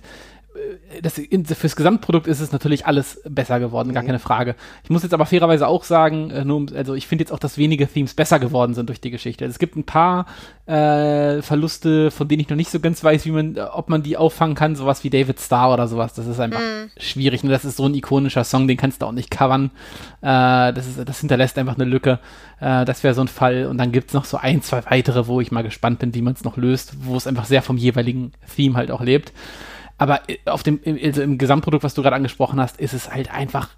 [SPEAKER 3] das, fürs Gesamtprodukt ist es natürlich alles besser geworden, gar mhm. keine Frage. Ich muss jetzt aber fairerweise auch sagen, äh, nur, also ich finde jetzt auch, dass wenige Themes besser geworden sind durch die Geschichte. Also es gibt ein paar äh, Verluste, von denen ich noch nicht so ganz weiß, wie man, ob man die auffangen kann, sowas wie David Starr oder sowas. Das ist einfach mhm. schwierig. Und das ist so ein ikonischer Song, den kannst du auch nicht covern. Äh, das, ist, das hinterlässt einfach eine Lücke. Äh, das wäre so ein Fall. Und dann gibt es noch so ein, zwei weitere, wo ich mal gespannt bin, wie man es noch löst, wo es einfach sehr vom jeweiligen Theme halt auch lebt. Aber äh, auf dem, also im Gesamtprodukt, was du gerade angesprochen hast, ist es halt einfach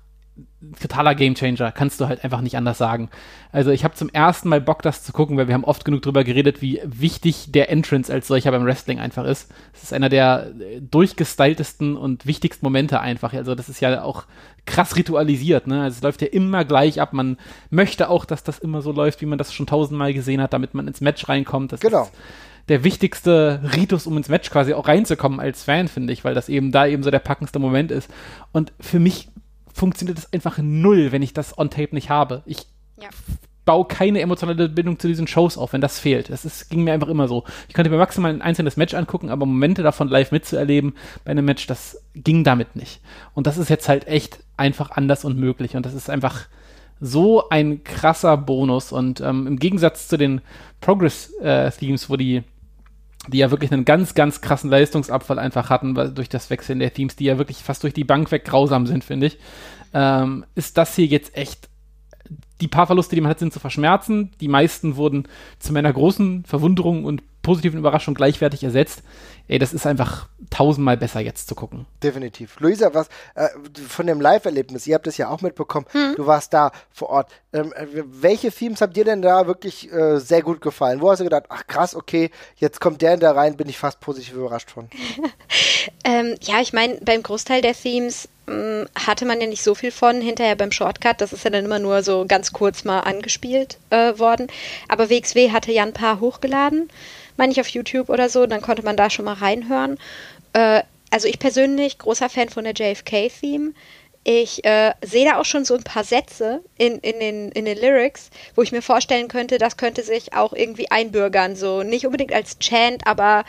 [SPEAKER 3] totaler Gamechanger, kannst du halt einfach nicht anders sagen. Also ich habe zum ersten Mal Bock, das zu gucken, weil wir haben oft genug drüber geredet, wie wichtig der Entrance als solcher beim Wrestling einfach ist. Es ist einer der äh, durchgestyltesten und wichtigsten Momente einfach. Also das ist ja auch krass ritualisiert, ne? Also es läuft ja immer gleich ab. Man möchte auch, dass das immer so läuft, wie man das schon tausendmal gesehen hat, damit man ins Match reinkommt. Das
[SPEAKER 1] genau.
[SPEAKER 3] Ist, der wichtigste Ritus, um ins Match quasi auch reinzukommen als Fan, finde ich, weil das eben da eben so der packendste Moment ist. Und für mich funktioniert das einfach null, wenn ich das on Tape nicht habe. Ich ja. baue keine emotionale Bindung zu diesen Shows auf, wenn das fehlt. Das ist, ging mir einfach immer so. Ich könnte mir maximal ein einzelnes Match angucken, aber Momente davon live mitzuerleben bei einem Match, das ging damit nicht. Und das ist jetzt halt echt einfach anders und möglich. Und das ist einfach so ein krasser Bonus. Und ähm, im Gegensatz zu den Progress-Themes, äh, wo die die ja wirklich einen ganz, ganz krassen Leistungsabfall einfach hatten durch das Wechseln der Themes, die ja wirklich fast durch die Bank weg grausam sind, finde ich, ähm, ist das hier jetzt echt die paar Verluste, die man hat, sind zu verschmerzen. Die meisten wurden zu meiner großen Verwunderung und positiven Überraschung gleichwertig ersetzt. Ey, das ist einfach tausendmal besser jetzt zu gucken.
[SPEAKER 1] Definitiv. Luisa, was äh, von dem Live-Erlebnis, ihr habt das ja auch mitbekommen, hm. du warst da vor Ort. Ähm, äh, welche Themes habt ihr denn da wirklich äh, sehr gut gefallen? Wo hast du gedacht, ach krass, okay, jetzt kommt der in da rein, bin ich fast positiv überrascht von?
[SPEAKER 2] ähm, ja, ich meine, beim Großteil der Themes ähm, hatte man ja nicht so viel von. Hinterher beim Shortcut, das ist ja dann immer nur so ganz kurz mal angespielt äh, worden. Aber WXW hatte ja ein paar hochgeladen meine ich, auf YouTube oder so. Dann konnte man da schon mal reinhören. Äh, also ich persönlich, großer Fan von der JFK-Theme. Ich äh, sehe da auch schon so ein paar Sätze in, in, den, in den Lyrics, wo ich mir vorstellen könnte, das könnte sich auch irgendwie einbürgern. So nicht unbedingt als Chant, aber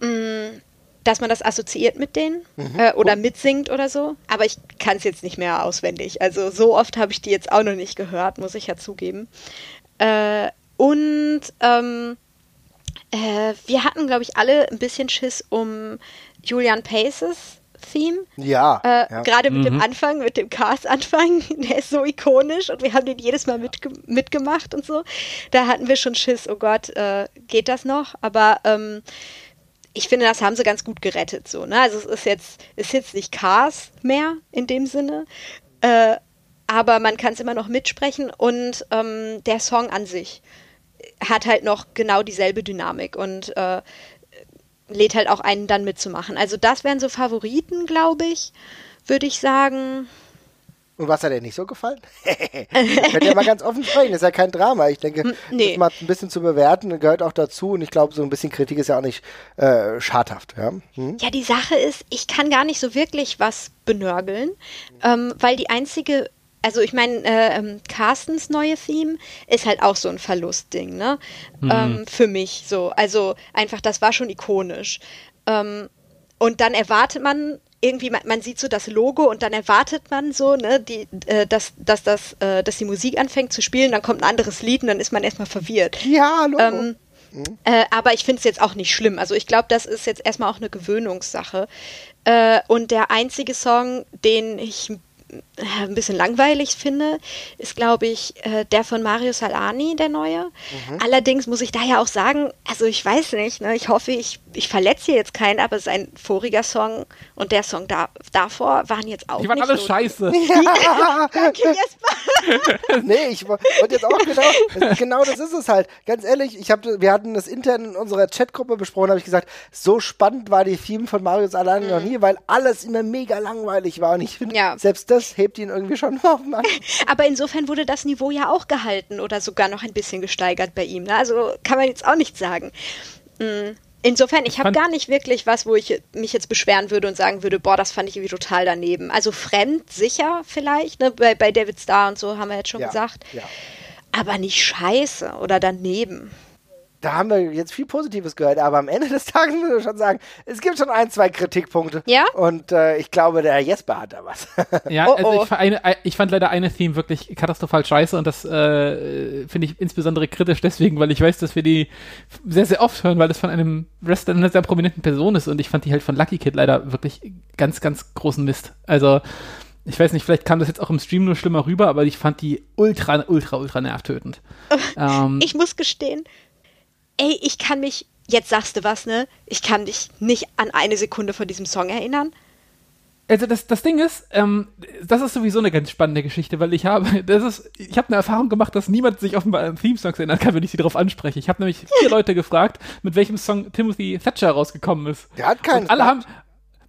[SPEAKER 2] mh, mm, dass man das assoziiert mit denen mhm. äh, oder mitsingt oder so. Aber ich kann es jetzt nicht mehr auswendig. Also so oft habe ich die jetzt auch noch nicht gehört, muss ich ja zugeben. Äh, und ähm, äh, wir hatten, glaube ich, alle ein bisschen Schiss um Julian Paces Theme.
[SPEAKER 1] Ja.
[SPEAKER 2] Äh, ja. Gerade mit mhm. dem Anfang, mit dem Cars-Anfang, der ist so ikonisch und wir haben den jedes Mal mitge mitgemacht und so. Da hatten wir schon Schiss, oh Gott, äh, geht das noch? Aber ähm, ich finde, das haben sie ganz gut gerettet. So, ne? Also es ist jetzt, ist jetzt nicht Cars mehr in dem Sinne. Äh, aber man kann es immer noch mitsprechen und ähm, der Song an sich hat halt noch genau dieselbe Dynamik und äh, lädt halt auch einen dann mitzumachen. Also das wären so Favoriten, glaube ich, würde ich sagen.
[SPEAKER 1] Und was hat dir nicht so gefallen? Könnt ihr mal ganz offen sprechen, ist ja kein Drama. Ich denke, nee. das mal ein bisschen zu bewerten gehört auch dazu und ich glaube, so ein bisschen Kritik ist ja auch nicht äh, schadhaft. Ja?
[SPEAKER 2] Hm? ja, die Sache ist, ich kann gar nicht so wirklich was benörgeln, ähm, weil die einzige also ich meine, äh, ähm, Carstens neue Theme ist halt auch so ein Verlustding, ne? Mhm. Ähm, für mich so. Also einfach, das war schon ikonisch. Ähm, und dann erwartet man irgendwie, man, man, sieht so das Logo und dann erwartet man so, ne, die, äh, dass, dass, dass, äh, dass die Musik anfängt zu spielen, dann kommt ein anderes Lied und dann ist man erstmal verwirrt.
[SPEAKER 1] Ja, Logo. Ähm,
[SPEAKER 2] mhm. äh, aber ich finde es jetzt auch nicht schlimm. Also ich glaube, das ist jetzt erstmal auch eine Gewöhnungssache. Äh, und der einzige Song, den ich äh, ein bisschen langweilig finde, ist, glaube ich, äh, der von Mario Salani, der neue. Mhm. Allerdings muss ich da ja auch sagen, also ich weiß nicht, ne, ich hoffe, ich, ich verletze hier jetzt keinen, aber sein voriger Song und der Song da, davor waren jetzt auch.
[SPEAKER 3] Die waren alle scheiße.
[SPEAKER 2] Ja. Danke, Jesper.
[SPEAKER 1] nee, ich wollte jetzt auch genau, genau das ist es halt. Ganz ehrlich, ich hab, wir hatten das intern in unserer Chatgruppe besprochen, habe ich gesagt, so spannend war die Theme von Mario Salani mhm. noch nie, weil alles immer mega langweilig war und ich finde, ja. selbst das hebt ihn irgendwie schon auf. Mann.
[SPEAKER 2] Aber insofern wurde das Niveau ja auch gehalten oder sogar noch ein bisschen gesteigert bei ihm. Ne? Also kann man jetzt auch nicht sagen. Mhm. Insofern, ich habe gar nicht wirklich was, wo ich mich jetzt beschweren würde und sagen würde, boah, das fand ich irgendwie total daneben. Also fremd, sicher vielleicht, ne? bei, bei David Starr und so haben wir jetzt schon ja, gesagt. Ja. Aber nicht scheiße oder daneben
[SPEAKER 1] da haben wir jetzt viel Positives gehört, aber am Ende des Tages muss ich schon sagen, es gibt schon ein, zwei Kritikpunkte.
[SPEAKER 2] Ja.
[SPEAKER 1] Und äh, ich glaube, der Jesper hat da was.
[SPEAKER 3] ja, oh, also oh. Ich, eine, ich, fand leider eine Theme wirklich katastrophal scheiße und das äh, finde ich insbesondere kritisch deswegen, weil ich weiß, dass wir die sehr, sehr oft hören, weil das von einem Wrestler einer sehr prominenten Person ist und ich fand die halt von Lucky Kid leider wirklich ganz, ganz großen Mist. Also ich weiß nicht, vielleicht kam das jetzt auch im Stream nur schlimmer rüber, aber ich fand die ultra, ultra, ultra nervtötend.
[SPEAKER 2] ähm, ich muss gestehen, ey, ich kann mich, jetzt sagst du was, ne? Ich kann dich nicht an eine Sekunde von diesem Song erinnern.
[SPEAKER 3] Also das, das Ding ist, ähm, das ist sowieso eine ganz spannende Geschichte, weil ich habe, das ist, ich habe eine Erfahrung gemacht, dass niemand sich offenbar an Theme-Songs erinnern kann, wenn ich sie darauf anspreche. Ich habe nämlich vier Leute gefragt, mit welchem Song Timothy Thatcher rausgekommen ist.
[SPEAKER 1] Der hat keinen.
[SPEAKER 3] Und alle haben,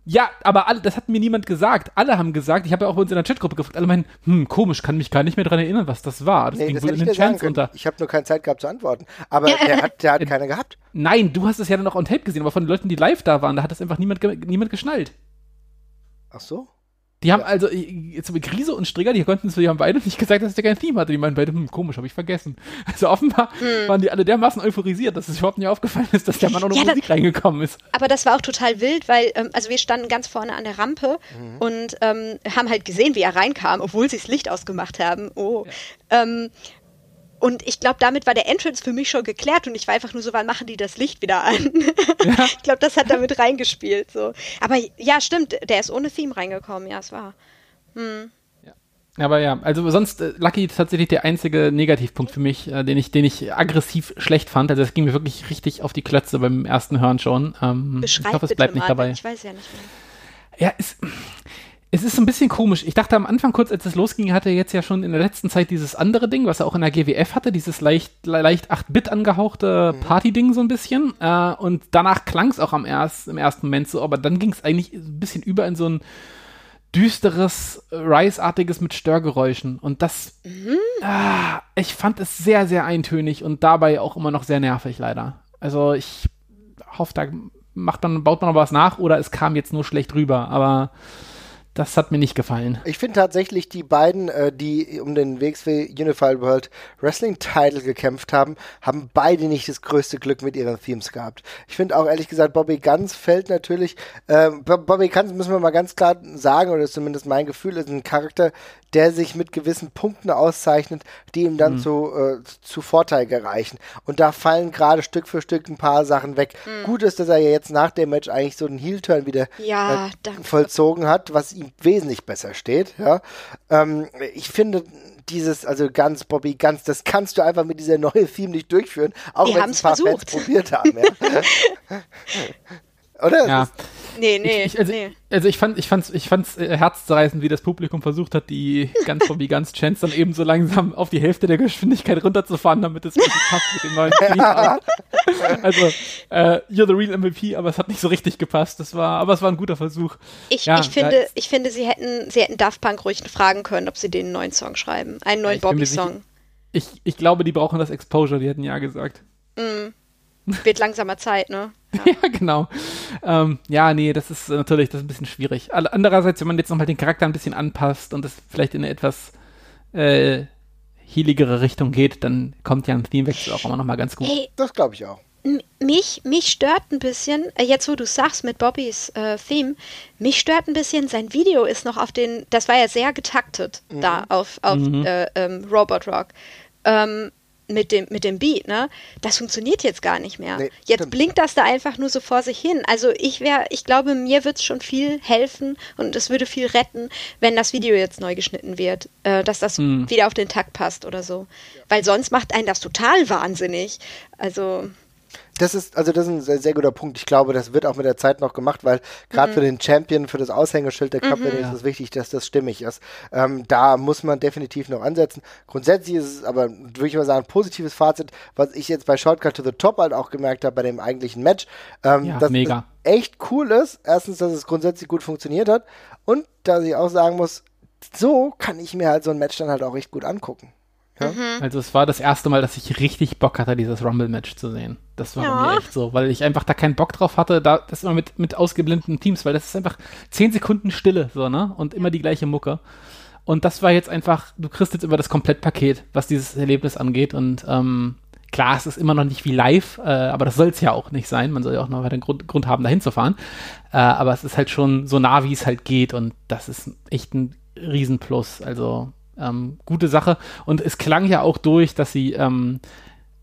[SPEAKER 3] ja, aber alle, das hat mir niemand gesagt. Alle haben gesagt, ich habe ja auch bei uns in der Chatgruppe gefragt, alle meinen, hm, komisch, kann mich gar nicht mehr daran erinnern, was das war.
[SPEAKER 1] Das nee, ging das wohl in den Chance unter. Ich habe nur keine Zeit gehabt zu antworten. Aber der hat, der hat keine gehabt.
[SPEAKER 3] Nein, du hast es ja dann noch on tape gesehen, aber von den Leuten, die live da waren, da hat das einfach niemand, niemand geschnallt.
[SPEAKER 1] Ach so?
[SPEAKER 3] Die haben also, jetzt mit Krise und Strigger, die konnten es, die haben beide nicht gesagt, dass der kein Theme hatte. Die meinen beide, hm, komisch, habe ich vergessen. Also offenbar hm. waren die alle dermaßen euphorisiert, dass es überhaupt nicht aufgefallen ist, dass der Mann auch noch ja, Musik reingekommen ist.
[SPEAKER 2] Aber das war auch total wild, weil, ähm, also wir standen ganz vorne an der Rampe mhm. und ähm, haben halt gesehen, wie er reinkam, obwohl sie das Licht ausgemacht haben. Oh. Ja. Ähm, und ich glaube, damit war der Entrance für mich schon geklärt und ich war einfach nur so, wann machen die das Licht wieder an? Ja. ich glaube, das hat damit reingespielt. So. Aber ja, stimmt, der ist ohne Theme reingekommen, ja, es war. Hm.
[SPEAKER 3] Ja. Aber ja, also sonst äh, Lucky tatsächlich der einzige Negativpunkt für mich, äh, den ich, den ich aggressiv schlecht fand. Also es ging mir wirklich richtig auf die Klötze beim ersten Hören schon. Ähm, ich hoffe, es bleibt nicht dabei.
[SPEAKER 2] Ich weiß ja nicht mehr.
[SPEAKER 3] Ja, es, es ist so ein bisschen komisch. Ich dachte am Anfang kurz, als es losging, hatte er jetzt ja schon in der letzten Zeit dieses andere Ding, was er auch in der GWF hatte, dieses leicht, leicht 8-Bit angehauchte Party-Ding so ein bisschen. Äh, und danach klang es auch am erst, im ersten Moment so, aber dann ging es eigentlich ein bisschen über in so ein düsteres, Rise-artiges mit Störgeräuschen. Und das, ah, ich fand es sehr, sehr eintönig und dabei auch immer noch sehr nervig, leider. Also ich hoffe, da macht man, baut man noch was nach oder es kam jetzt nur schlecht rüber, aber das hat mir nicht gefallen.
[SPEAKER 1] Ich finde tatsächlich die beiden, äh, die um den WXW Unified World Wrestling Title gekämpft haben, haben beide nicht das größte Glück mit ihren Themes gehabt. Ich finde auch ehrlich gesagt, Bobby Guns fällt natürlich, ähm, Bo- Bobby Guns müssen wir mal ganz klar sagen, oder ist zumindest mein Gefühl, ist ein Charakter, der sich mit gewissen Punkten auszeichnet, die ihm dann zu, äh, zu Vorteil gereichen. Und da fallen gerade Stück für Stück ein paar Sachen weg. Gut ist, dass er ja jetzt nach dem Match eigentlich so einen Heel-Turn wieder
[SPEAKER 2] Ja,
[SPEAKER 1] äh, vollzogen hat, was ihm wesentlich besser steht. Ja. Ähm, ich finde dieses, also ganz Bobby, ganz, das kannst du einfach mit dieser neuen Theme nicht durchführen, auch wenn es ein paar
[SPEAKER 2] versucht.
[SPEAKER 1] Fans probiert haben. Ja. Oder?
[SPEAKER 3] Ja.
[SPEAKER 2] Nee, nee,
[SPEAKER 3] Ich, also,
[SPEAKER 2] nee.
[SPEAKER 3] also ich fand, ich fand's, ich fand's äh, herzzerreißend, wie das Publikum versucht hat, die ganz Bobby ganz Chance dann eben so langsam auf die Hälfte der Geschwindigkeit runterzufahren, damit es wirklich passt mit dem neuen Theme. Also, äh, you're the real MVP, aber es hat nicht so richtig gepasst. Das war, aber es war ein guter Versuch.
[SPEAKER 2] Ich,
[SPEAKER 3] Ja,
[SPEAKER 2] ich,
[SPEAKER 3] ja,
[SPEAKER 2] finde,
[SPEAKER 3] es-
[SPEAKER 2] ich finde, sie hätten, sie hätten Daft Punk ruhig fragen können, ob sie den einen neuen Song schreiben. Einen neuen
[SPEAKER 3] ich
[SPEAKER 2] Bobby-Song.
[SPEAKER 3] Ich, ich glaube, die brauchen das Exposure, die hätten ja gesagt.
[SPEAKER 2] Wird langsamer Zeit, ne?
[SPEAKER 3] Ja, genau. Ähm, ja, nee, das ist äh, natürlich das ist ein bisschen schwierig. Andererseits, wenn man jetzt nochmal den Charakter ein bisschen anpasst und es vielleicht in eine etwas äh, healigere Richtung geht, dann kommt ja ein Themewechsel auch immer nochmal ganz gut.
[SPEAKER 2] Hey,
[SPEAKER 1] Das glaube ich auch.
[SPEAKER 2] mich, mich stört ein bisschen, äh, jetzt wo du sagst mit Bobbys äh, Theme, mich stört ein bisschen, sein Video ist noch auf den, das war ja sehr getaktet da auf, auf äh, ähm, Robot Rock. Ähm, mit dem, mit dem Beat, ne? Das funktioniert jetzt gar nicht mehr.
[SPEAKER 1] Nee,
[SPEAKER 2] jetzt
[SPEAKER 1] stimmt.
[SPEAKER 2] blinkt das da einfach nur so vor sich hin. Also ich wäre, ich glaube, mir wird es schon viel helfen und es würde viel retten, wenn das Video jetzt neu geschnitten wird, äh, dass das wieder auf den Takt passt oder so. Weil sonst macht einen das total wahnsinnig. Also,
[SPEAKER 1] Das ist, also das ist ein sehr, sehr guter Punkt. Ich glaube, das wird auch mit der Zeit noch gemacht, weil gerade für den Champion, für das Aushängeschild der Company ist es wichtig, dass das stimmig ist. Ähm, da muss man definitiv noch ansetzen. Grundsätzlich ist es aber, würde ich mal sagen, ein positives Fazit, was ich jetzt bei Shortcut to the Top halt auch gemerkt habe bei dem eigentlichen Match. Ähm,
[SPEAKER 3] Ja,
[SPEAKER 1] dass
[SPEAKER 3] mega.
[SPEAKER 1] es echt cool ist. Erstens, dass es grundsätzlich gut funktioniert hat und dass ich auch sagen muss, so kann ich mir halt so ein Match dann halt auch echt gut angucken.
[SPEAKER 3] Also es war das erste Mal, dass ich richtig Bock hatte, dieses Rumble-Match zu sehen. Das war bei
[SPEAKER 2] Ja.
[SPEAKER 3] mir echt so, weil ich einfach da keinen Bock drauf hatte, da das immer mit, mit ausgeblendeten Teams, weil das ist einfach zehn Sekunden Stille, so, ne? Und immer die gleiche Mucke. Und das war jetzt einfach, du kriegst jetzt immer das Komplettpaket, was dieses Erlebnis angeht. Und ähm, klar, es ist immer noch nicht wie live, äh, aber das soll es ja auch nicht sein. Man soll ja auch noch weiter einen Grund, Grund haben, dahin zu fahren. Äh, aber es ist halt schon so nah, wie es halt geht. Und das ist echt ein Riesenplus. Also ähm, gute Sache. Und es klang ja auch durch, dass sie ähm,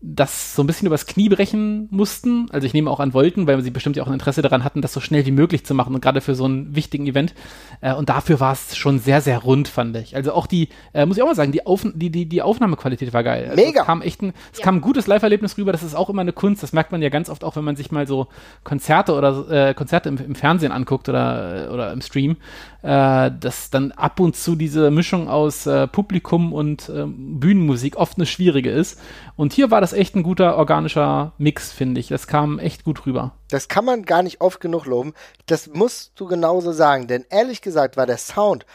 [SPEAKER 3] das so ein bisschen übers Knie brechen mussten. Also ich nehme auch an wollten, weil sie bestimmt ja auch ein Interesse daran hatten, das so schnell wie möglich zu machen und gerade für so einen wichtigen Event. Äh, und dafür war es schon sehr, sehr rund, fand ich. Also auch die, äh, muss ich auch mal sagen, die, Auf die, die, die Aufnahmequalität war geil. Also
[SPEAKER 1] Mega.
[SPEAKER 3] Es kam echt ein, es kam ein gutes Live-Erlebnis rüber. Das ist auch immer eine Kunst. Das merkt man ja ganz oft auch, wenn man sich mal so Konzerte oder äh, Konzerte im, im Fernsehen anguckt oder, oder im Stream, äh, dass dann ab und zu diese Mischung aus äh, Publikum und ähm, Bühnenmusik oft eine schwierige ist. Und hier war das echt ein guter organischer Mix, finde ich. Das kam echt gut rüber.
[SPEAKER 1] Das kann man gar nicht oft genug loben. Das musst du genauso sagen, denn ehrlich gesagt war der Sound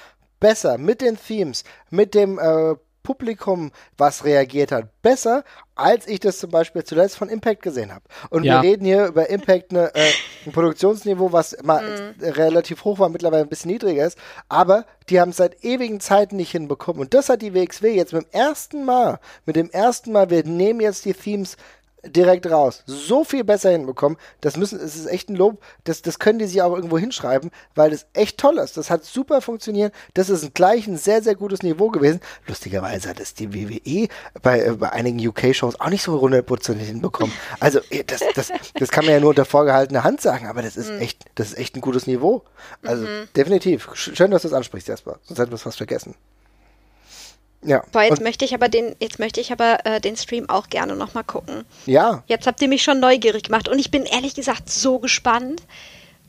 [SPEAKER 1] besser mit den Themes, mit dem äh, Publikum, was reagiert hat, besser, als ich das zum Beispiel zuletzt von Impact gesehen habe. Und
[SPEAKER 3] Ja.
[SPEAKER 1] wir reden hier über Impact, ne, äh, ein Produktionsniveau, was mal relativ hoch war, mittlerweile ein bisschen niedriger ist, aber die haben es seit ewigen Zeiten nicht hinbekommen. Und das hat die WXW jetzt mit dem ersten Mal, mit dem ersten Mal, wir nehmen jetzt die Themes direkt raus. So viel besser hinbekommen. Das müssen, es ist echt ein Lob. Das, das können die sich auch irgendwo hinschreiben, weil das echt toll ist. Das hat super funktioniert. Das ist gleich ein sehr, sehr gutes Niveau gewesen. Lustigerweise hat es die WWE bei, äh, bei einigen UK-Shows auch nicht so 100% hinbekommen. Also, eh, das, das, das kann man ja nur unter vorgehaltener Hand sagen, aber das ist echt, das ist echt ein gutes Niveau. Also, definitiv. Sch- Schön, dass du es ansprichst, Jasper. Sonst hätten wir es fast vergessen. Ja.
[SPEAKER 2] Boah, jetzt
[SPEAKER 1] Und-
[SPEAKER 2] möchte ich aber den, jetzt möchte ich aber äh, den Stream auch gerne nochmal gucken.
[SPEAKER 1] Ja,
[SPEAKER 2] Jetzt habt ihr mich schon neugierig gemacht und ich bin ehrlich gesagt so gespannt,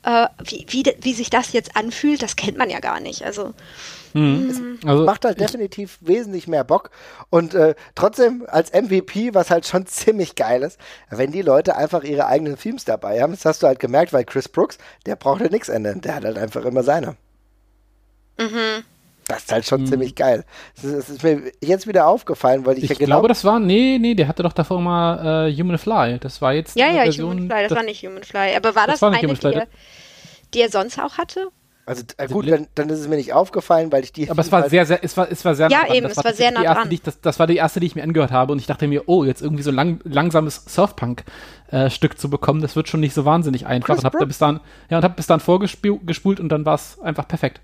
[SPEAKER 2] äh, wie, wie, wie sich das jetzt anfühlt. Das kennt man ja gar nicht. Also
[SPEAKER 3] Also,
[SPEAKER 1] macht halt definitiv wesentlich mehr Bock. Und äh, trotzdem als MVP, was halt schon ziemlich geil ist, wenn die Leute einfach ihre eigenen Themes dabei haben. Das hast du halt gemerkt, weil Chris Brooks, der braucht ja nichts ändern. Der hat halt einfach immer seine. Das ist halt schon ziemlich geil. Das ist, das ist mir jetzt wieder aufgefallen, weil ich,
[SPEAKER 3] ich
[SPEAKER 1] ja genau.
[SPEAKER 3] glaube, das war, nee, nee, der hatte doch davor mal äh, Human Fly. Das war jetzt
[SPEAKER 2] ja, ja,
[SPEAKER 3] Version,
[SPEAKER 2] Human Fly, das, war nicht Human Fly. Aber war
[SPEAKER 3] das
[SPEAKER 2] das,
[SPEAKER 3] war nicht
[SPEAKER 2] eine,
[SPEAKER 3] Human Fly,
[SPEAKER 2] die, er, die er sonst auch hatte?
[SPEAKER 1] also äh, gut, dann, dann ist es mir nicht aufgefallen, weil ich die.
[SPEAKER 3] Aber es war sehr, sehr, es war, es war sehr
[SPEAKER 2] Ja,
[SPEAKER 3] nah dran.
[SPEAKER 2] eben,
[SPEAKER 3] Das
[SPEAKER 2] es war sehr
[SPEAKER 3] tatsächlich die
[SPEAKER 2] nah
[SPEAKER 3] erste,
[SPEAKER 2] dran.
[SPEAKER 3] Die ich, das, das war die erste, die ich mir angehört habe und ich dachte mir, oh, jetzt irgendwie so lang, langsames Surfpunk-Stück zu bekommen, das wird schon nicht so wahnsinnig einfach.
[SPEAKER 1] Chris
[SPEAKER 3] und hab da bis dann, ja, und hab bis dann vorgespult und dann war es einfach perfekt.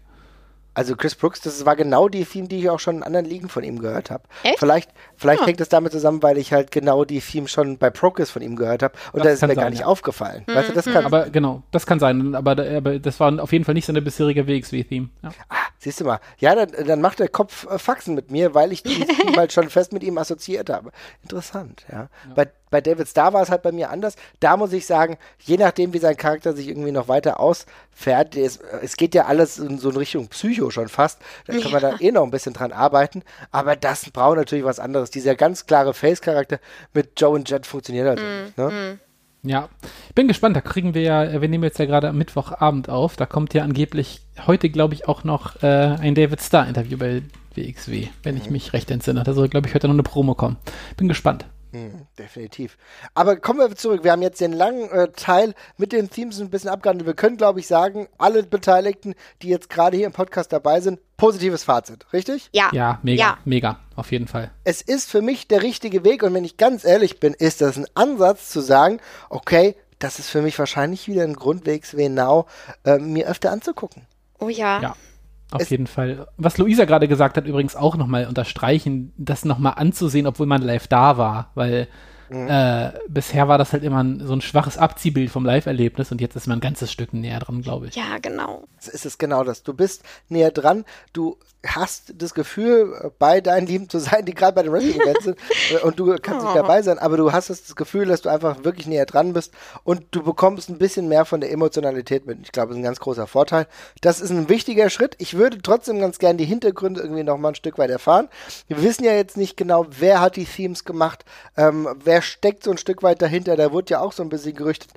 [SPEAKER 1] Also Chris Brooks, das war genau die Theme, die ich auch schon in anderen Ligen von ihm gehört habe.
[SPEAKER 2] Echt?
[SPEAKER 1] Vielleicht, vielleicht
[SPEAKER 2] Ah.
[SPEAKER 1] hängt es damit zusammen, weil ich halt genau die Theme schon bei Procus von ihm gehört habe und
[SPEAKER 3] Das
[SPEAKER 1] da ist mir gar
[SPEAKER 3] sein,
[SPEAKER 1] nicht
[SPEAKER 3] ja.
[SPEAKER 1] aufgefallen. Weißt du, das kann.
[SPEAKER 3] Aber genau, das kann sein. Aber, aber das war auf jeden Fall nicht seine bisherige WXW-Theme. Ja.
[SPEAKER 1] Ah, siehst du mal. Ja, dann, dann macht der Kopf äh, Faxen mit mir, weil ich die Theme halt schon fest mit ihm assoziiert habe. Interessant, ja. Bei, bei David Starr war es halt bei mir anders. Da muss ich sagen, je nachdem, wie sein Charakter sich irgendwie noch weiter ausfährt, es, es geht ja alles in so in Richtung Psycho schon fast. Da kann man dann eh noch ein bisschen dran arbeiten. Aber das braucht natürlich was anderes. Dieser ganz klare Face-Charakter mit Joe und Jet funktioniert halt nicht. Ne?
[SPEAKER 3] Ja, ich bin gespannt. Da kriegen wir ja, wir nehmen jetzt ja gerade am Mittwochabend auf. Da kommt ja angeblich heute, glaube ich, auch noch äh, ein David Starr-Interview bei WXW, wenn ich mich recht entsinne. Da soll, glaube ich, heute noch eine Promo kommen. Bin gespannt.
[SPEAKER 1] Hm, definitiv. Aber kommen wir zurück. Wir haben jetzt den langen äh, Teil mit den Themes ein bisschen abgehandelt. Wir können, glaube ich, sagen, alle Beteiligten, die jetzt gerade hier im Podcast dabei sind, positives Fazit, richtig?
[SPEAKER 2] Ja.
[SPEAKER 3] Ja, mega,
[SPEAKER 2] Ja.
[SPEAKER 3] mega, auf jeden Fall.
[SPEAKER 1] Es ist für mich der richtige Weg und wenn ich ganz ehrlich bin, ist das ein Ansatz zu sagen, okay, das ist für mich wahrscheinlich wieder ein Grund, WXW Now äh, mir öfter anzugucken.
[SPEAKER 2] Oh ja.
[SPEAKER 3] Ja. Auf
[SPEAKER 1] Es-
[SPEAKER 3] jeden Fall. Was Luisa gerade gesagt hat, übrigens auch nochmal unterstreichen, das nochmal anzusehen, obwohl man live da war, weil äh, bisher war das halt immer ein, so ein schwaches Abziehbild vom Live-Erlebnis und jetzt ist man ein ganzes Stück näher dran, glaube ich.
[SPEAKER 2] Ja, genau.
[SPEAKER 1] Es ist es genau das. Du bist näher dran, du hast das Gefühl, bei deinen Lieben zu sein, die gerade bei den Wrestling-Events sind äh, und du kannst nicht dabei sein, aber du hast das Gefühl, dass du einfach wirklich näher dran bist und du bekommst ein bisschen mehr von der Emotionalität mit. Ich glaube, das ist ein ganz großer Vorteil. Das ist ein wichtiger Schritt. Ich würde trotzdem ganz gern die Hintergründe irgendwie noch mal ein Stück weit erfahren. Wir wissen ja jetzt nicht genau, wer hat die Themes gemacht, ähm, wer steckt so ein Stück weit dahinter. Da wurde ja auch so ein bisschen gerüchtet.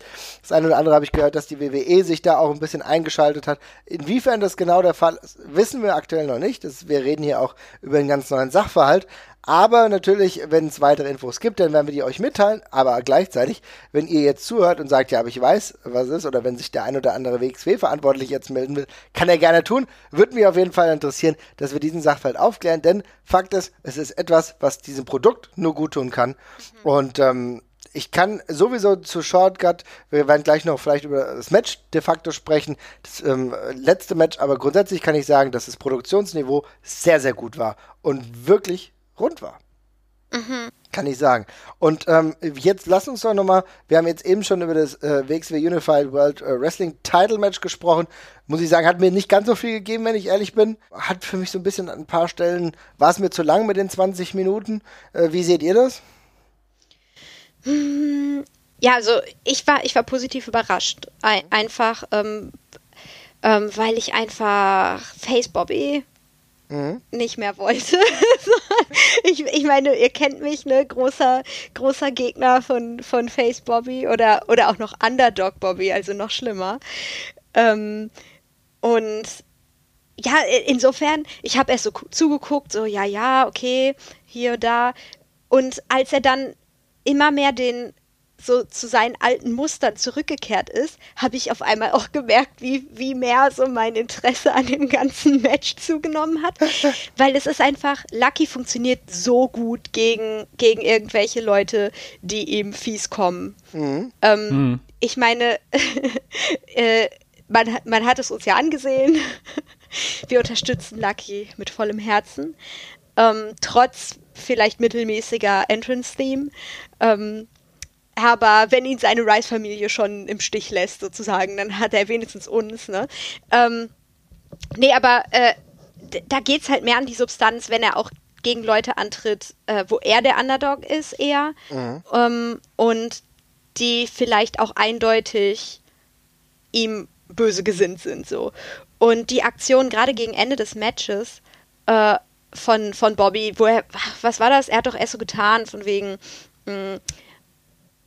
[SPEAKER 1] Das eine oder andere habe ich gehört, dass die WWE sich da auch ein bisschen eingeschaltet hat. Inwiefern das genau der Fall ist, wissen wir aktuell noch nicht. Das, wir reden hier auch über einen ganz neuen Sachverhalt. Aber natürlich, wenn es weitere Infos gibt, dann werden wir die euch mitteilen. Aber gleichzeitig, wenn ihr jetzt zuhört und sagt, ja, aber ich weiß, was es ist, oder wenn sich der ein oder andere WXW-Verantwortlich jetzt melden will, kann er gerne tun. Würde mich auf jeden Fall interessieren, dass wir diesen Sachverhalt aufklären, denn Fakt ist, es ist etwas, was diesem Produkt nur gut tun kann. Und ähm, ich kann sowieso zu Shortcut, wir werden gleich noch vielleicht über das Match de facto sprechen, das ähm, letzte Match, aber grundsätzlich kann ich sagen, dass das Produktionsniveau sehr, sehr gut war und wirklich rund war. Kann ich sagen. Und ähm, jetzt lass uns doch nochmal, wir haben jetzt eben schon über das äh, WXW Unified World äh, Wrestling Title Match gesprochen. Muss ich sagen, hat mir nicht ganz so viel gegeben, wenn ich ehrlich bin. Hat für mich so ein bisschen an ein paar Stellen, war es mir zu lang mit den 20 Minuten. Äh, wie seht ihr das?
[SPEAKER 2] Ja, also ich war, ich war positiv überrascht. Ein, einfach, ähm, ähm, weil ich einfach Face Bobby nicht mehr wollte. ich, ich meine, ihr kennt mich, ne? Großer, großer Gegner von, von Face Bobby oder, oder auch noch Underdog Bobby, also noch schlimmer. Ähm, und ja, insofern, ich habe erst so zugeguckt, so, ja, ja, okay, hier, da. Und als er dann immer mehr den so zu seinen alten Mustern zurückgekehrt ist, habe ich auf einmal auch gemerkt, wie, wie mehr so mein Interesse an dem ganzen Match zugenommen hat. Weil es ist einfach, Lucky funktioniert so gut gegen, gegen irgendwelche Leute, die ihm fies kommen. Ähm,
[SPEAKER 3] Mhm.
[SPEAKER 2] Ich meine, äh, man, hat- man hat es uns ja angesehen. Wir unterstützen Lucky mit vollem Herzen. Ähm, trotz vielleicht mittelmäßiger Entrance-Theme. Ähm, aber wenn ihn seine Rice-Familie schon im Stich lässt, sozusagen, dann hat er wenigstens uns, ne? Ähm, nee, aber äh, da geht's halt mehr an die Substanz, wenn er auch gegen Leute antritt, äh, wo er der Underdog ist eher mhm. ähm, und die vielleicht auch eindeutig ihm böse gesinnt sind so. Und die Aktion gerade gegen Ende des Matches äh, von, von Bobby, wo er, was war das? Er hat doch erst so getan, von wegen, mh, mm,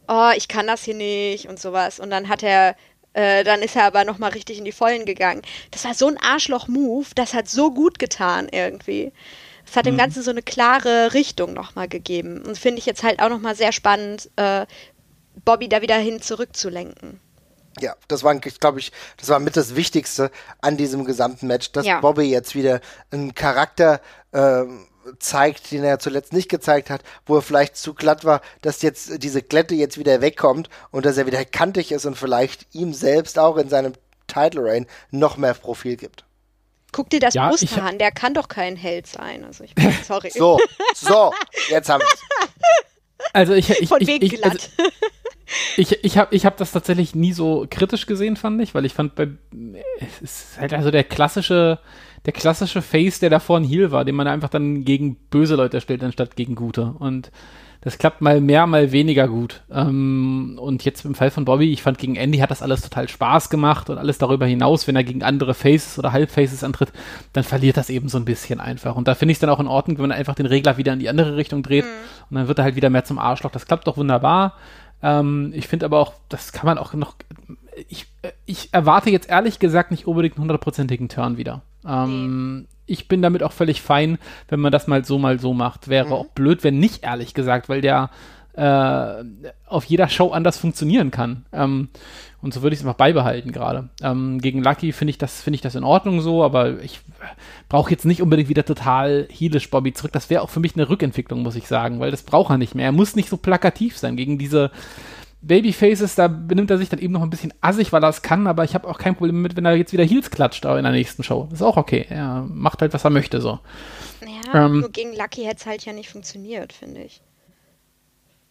[SPEAKER 2] oh, ich kann das hier nicht und sowas. Und dann hat er, äh, dann ist er aber nochmal richtig in die Vollen gegangen. Das war so ein Arschloch-Move, das hat so gut getan irgendwie. Es hat mhm. dem Ganzen so eine klare Richtung nochmal gegeben. Und finde ich jetzt halt auch nochmal sehr spannend, äh, Bobby da wieder hin zurückzulenken.
[SPEAKER 1] Ja, das war, glaube ich, das war mit das Wichtigste an diesem gesamten Match, dass ja. Bobby jetzt wieder einen Charakter ähm, zeigt, den er zuletzt nicht gezeigt hat, wo er vielleicht zu glatt war, dass jetzt diese Glätte jetzt wieder wegkommt und dass er wieder kantig ist und vielleicht ihm selbst auch in seinem Title Reign noch mehr Profil gibt.
[SPEAKER 2] Guck dir das ja, Muster an, der kann doch kein Held sein. Also ich sorry.
[SPEAKER 1] so, so, jetzt haben wir es.
[SPEAKER 3] Also ich, ich, Von ich, wegen ich, also, ich, ich habe ich hab das tatsächlich nie so kritisch gesehen, fand ich, weil ich fand, bei, es ist halt also der klassische der klassische Face, der davor ein Heal war, den man einfach dann gegen böse Leute stellt, anstatt gegen gute. Und das klappt mal mehr, mal weniger gut. Ähm, und jetzt im Fall von Bobby, ich fand gegen Andy hat das alles total Spaß gemacht und alles darüber hinaus, wenn er gegen andere Faces oder Halbfaces antritt, dann verliert das eben so ein bisschen einfach. Und da finde ich es dann auch in Ordnung, wenn man einfach den Regler wieder in die andere Richtung dreht mhm. und dann wird er halt wieder mehr zum Arschloch. Das klappt doch wunderbar. Ähm, ich finde aber auch, das kann man auch noch. Ich, ich erwarte jetzt ehrlich gesagt nicht unbedingt einen hundertprozentigen Turn wieder. Ähm, nee. Ich bin damit auch völlig fein, wenn man das mal so, mal so macht. Wäre mhm. auch blöd, wenn nicht, ehrlich gesagt, weil der äh, auf jeder Show anders funktionieren kann. Ähm, und so würde ich es einfach beibehalten gerade. Ähm, gegen Lucky finde ich, das, find ich das in Ordnung so, aber ich brauche jetzt nicht unbedingt wieder total heelish Bobby zurück. Das wäre auch für mich eine Rückentwicklung, muss ich sagen, weil das braucht er nicht mehr. Er muss nicht so plakativ sein gegen diese Babyfaces, da benimmt er sich dann eben noch ein bisschen assig, weil er es kann, aber ich habe auch kein Problem mit, wenn er jetzt wieder Heels klatscht in der nächsten Show. Das ist auch okay. Er macht halt, was er möchte, so.
[SPEAKER 2] Ja, ähm, nur gegen Lucky hätte es halt ja nicht funktioniert, finde ich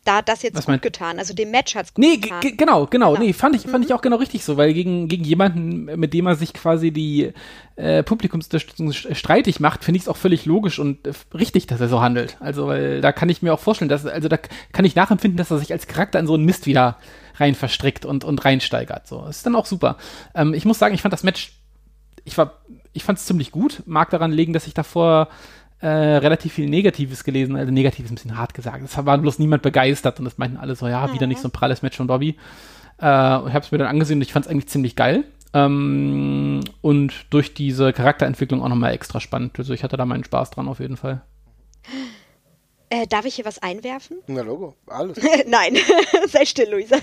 [SPEAKER 2] da hat das jetzt Was gut getan. Also dem Match hat es gut
[SPEAKER 3] nee, getan. Nee, genau, genau. Nee, fand ich, fand mhm. ich auch genau richtig so, weil gegen, gegen jemanden, mit dem er sich quasi die äh, Publikumsunterstützung streitig macht, finde ich es auch völlig logisch und äh, richtig, dass er so handelt. Also, weil da kann ich mir auch vorstellen, dass, also da kann ich nachempfinden, dass er sich als Charakter in so einen Mist wieder rein verstrickt und, und reinsteigert. So, das ist dann auch super. Ähm, ich muss sagen, ich fand das Match, ich war, ich fand es ziemlich gut. Mag daran legen, dass ich davor äh, relativ viel Negatives gelesen, also Negatives ein bisschen hart gesagt. Es war bloß niemand begeistert und das meinten alle so, ja, wieder nicht so ein pralles Match von Bobby. Äh, ich habe es mir dann angesehen und ich fand es eigentlich ziemlich geil. Ähm, und durch diese Charakterentwicklung auch nochmal extra spannend. Also ich hatte da meinen Spaß dran auf jeden Fall.
[SPEAKER 2] Äh, darf ich hier was einwerfen?
[SPEAKER 1] Na, Logo, alles.
[SPEAKER 2] Nein, sei still, Luisa.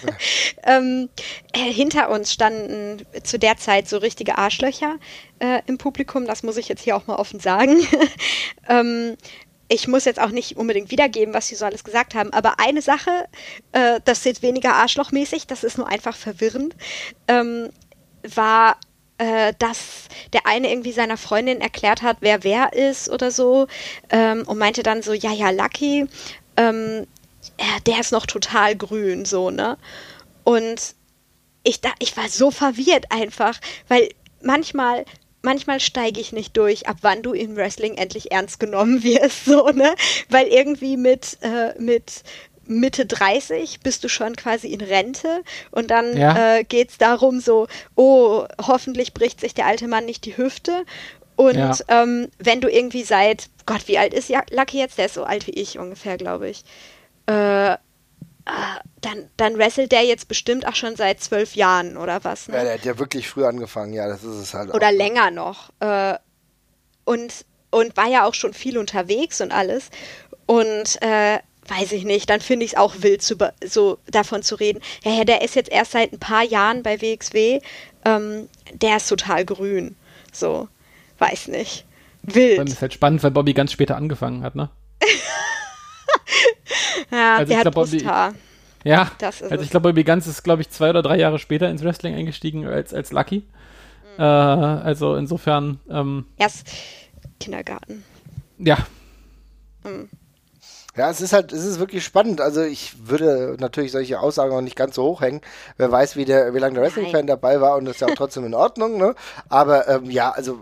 [SPEAKER 2] ähm, äh, hinter uns standen zu der Zeit so richtige Arschlöcher äh, im Publikum, das muss ich jetzt hier auch mal offen sagen. ähm, ich muss jetzt auch nicht unbedingt wiedergeben, was sie so alles gesagt haben, aber eine Sache, äh, das ist jetzt weniger arschlochmäßig, das ist nur einfach verwirrend, ähm, war äh, dass der eine irgendwie seiner Freundin erklärt hat, wer wer ist oder so ähm, und meinte dann so, ja, ja, Lucky, ähm, der ist noch total grün, so, ne? Und ich, da, ich war so verwirrt einfach, weil manchmal manchmal steige ich nicht durch, ab wann du im Wrestling endlich ernst genommen wirst, so, ne? Weil irgendwie mit, äh, mit Mitte 30 bist du schon quasi in Rente und dann ja. äh, geht es darum so, oh, hoffentlich bricht sich der alte Mann nicht die Hüfte. Und ja. ähm, wenn du irgendwie seit, Gott, wie alt ist Lucky jetzt? Der ist so alt wie ich ungefähr, glaube ich. Äh, Uh, dann, dann wrestelt der jetzt bestimmt auch schon seit zwölf Jahren oder was.
[SPEAKER 1] Ne? Ja, der hat ja wirklich früh angefangen, ja, das ist es halt.
[SPEAKER 2] Oder auch, ne? länger noch. Uh, und, und war ja auch schon viel unterwegs und alles. Und uh, weiß ich nicht, dann finde ich es auch wild, zu, so davon zu reden. Ja, ja, der ist jetzt erst seit ein paar Jahren bei WXW, ähm, der ist total grün. So, weiß nicht. Wild.
[SPEAKER 3] Das ist halt spannend, weil Bobby ganz später angefangen hat, ne?
[SPEAKER 2] ja, also der hat glaub, Brusthaar.
[SPEAKER 3] ja, also ich glaube, Bobby Ganz ist, glaube ich, zwei oder drei Jahre später ins Wrestling eingestiegen als, als Lucky. Mhm. Äh, also insofern. Ähm,
[SPEAKER 2] Erst Kindergarten.
[SPEAKER 3] Ja. Mhm.
[SPEAKER 1] Ja, es ist halt, es ist wirklich spannend. Also ich würde natürlich solche Aussagen auch nicht ganz so hoch hängen. Wer weiß, wie der, wie lange der Wrestling-Fan dabei war und das ist ja auch trotzdem in Ordnung, ne? Aber ähm, ja, also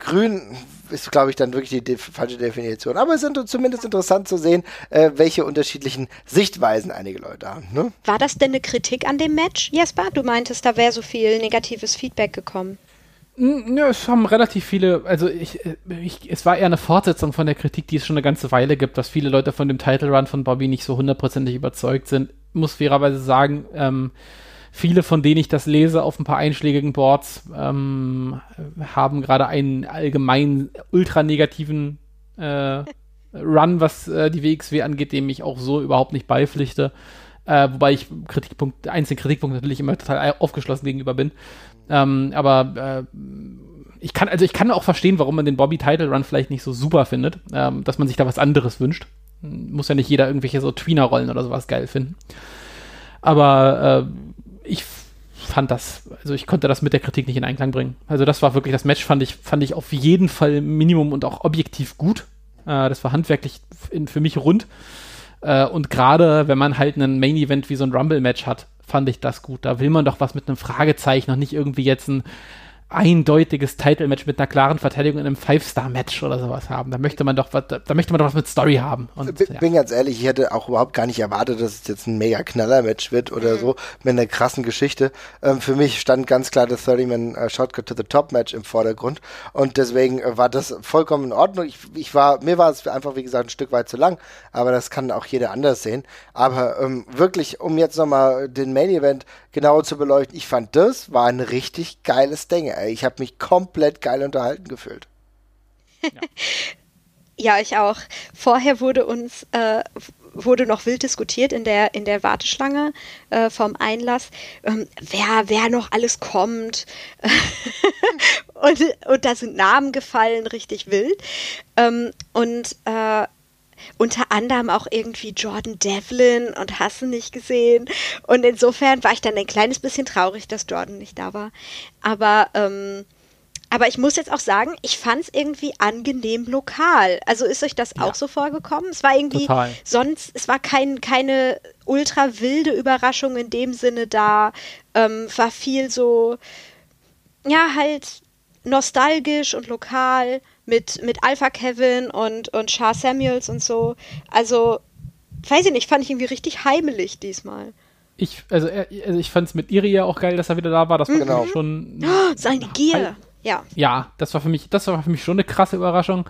[SPEAKER 1] grün ist, glaube ich, dann wirklich die de falsche Definition. Aber es ist zumindest interessant zu sehen, äh, welche unterschiedlichen Sichtweisen einige Leute haben. Ne?
[SPEAKER 2] War das denn eine Kritik an dem Match, Jesper? Du meintest, da wäre so viel negatives Feedback gekommen.
[SPEAKER 3] Ja, es haben relativ viele, also ich, ich, es war eher eine Fortsetzung von der Kritik, die es schon eine ganze Weile gibt, dass viele Leute von dem Title Run von Bobby nicht so hundertprozentig überzeugt sind. Muss fairerweise sagen, ähm, viele von denen ich das lese auf ein paar einschlägigen Boards ähm, haben gerade einen allgemein ultra negativen äh, Run, was äh, die WXW angeht, dem ich auch so überhaupt nicht beipflichte. Äh, wobei ich Kritikpunkt, einzelnen Kritikpunkten natürlich immer total aufgeschlossen gegenüber bin. Ähm, aber äh, ich kann, also ich kann auch verstehen, warum man den Bobby Title Run vielleicht nicht so super findet, ähm, dass man sich da was anderes wünscht. Muss ja nicht jeder irgendwelche so Tweener-Rollen oder sowas geil finden. Aber äh, ich fand das, also ich konnte das mit der Kritik nicht in Einklang bringen. Also das war wirklich, das Match fand ich, fand ich auf jeden Fall Minimum und auch objektiv gut. Äh, das war handwerklich in, für mich rund. Äh, und gerade wenn man halt einen Main Event wie so ein Rumble-Match hat, fand ich das gut. Da will man doch was mit einem Fragezeichen und nicht irgendwie jetzt ein eindeutiges Title-Match mit einer klaren Verteidigung in einem Five-Star-Match oder sowas haben. Da möchte man doch was, da möchte man doch was mit Story haben.
[SPEAKER 1] Und, bin, ja. bin ganz ehrlich, ich hätte auch überhaupt gar nicht erwartet, dass es jetzt ein mega Knaller-Match wird oder mhm. so, mit einer krassen Geschichte. Ähm, für mich stand ganz klar das 30-Man uh, Shotcut to the Top-Match im Vordergrund und deswegen äh, war das vollkommen in Ordnung. Ich, ich war, mir war es einfach, wie gesagt, ein Stück weit zu lang, aber das kann auch jeder anders sehen. Aber ähm, wirklich, um jetzt nochmal den Main-Event genauer zu beleuchten, ich fand das war ein richtig geiles Ding ey. Ich habe mich komplett geil unterhalten gefühlt.
[SPEAKER 2] Ja. ja, ich auch. Vorher wurde uns äh, wurde noch wild diskutiert in der in der Warteschlange äh, vom Einlass, ähm, wer wer noch alles kommt und und da sind Namen gefallen, richtig wild ähm, und äh, unter anderem auch irgendwie Jordan Devlin und hast du nicht gesehen. Und insofern war ich dann ein kleines bisschen traurig, dass Jordan nicht da war. Aber, ähm, aber ich muss jetzt auch sagen, ich fand es irgendwie angenehm lokal. Also ist euch das ja. auch so vorgekommen? Es war irgendwie Total. sonst, es war kein, keine ultra wilde Überraschung in dem Sinne da. Ähm, war viel so, ja, halt nostalgisch und lokal mit, mit Alpha Kevin und, und Char Samuels und so. Also, weiß ich nicht, fand ich irgendwie richtig heimelig diesmal.
[SPEAKER 3] Ich, also, also ich fand es mit Iria auch geil, dass er wieder da war. Das war genau. schon.
[SPEAKER 2] Oh, seine Gier. Ja.
[SPEAKER 3] Ja, das war für mich, das war für mich schon eine krasse Überraschung.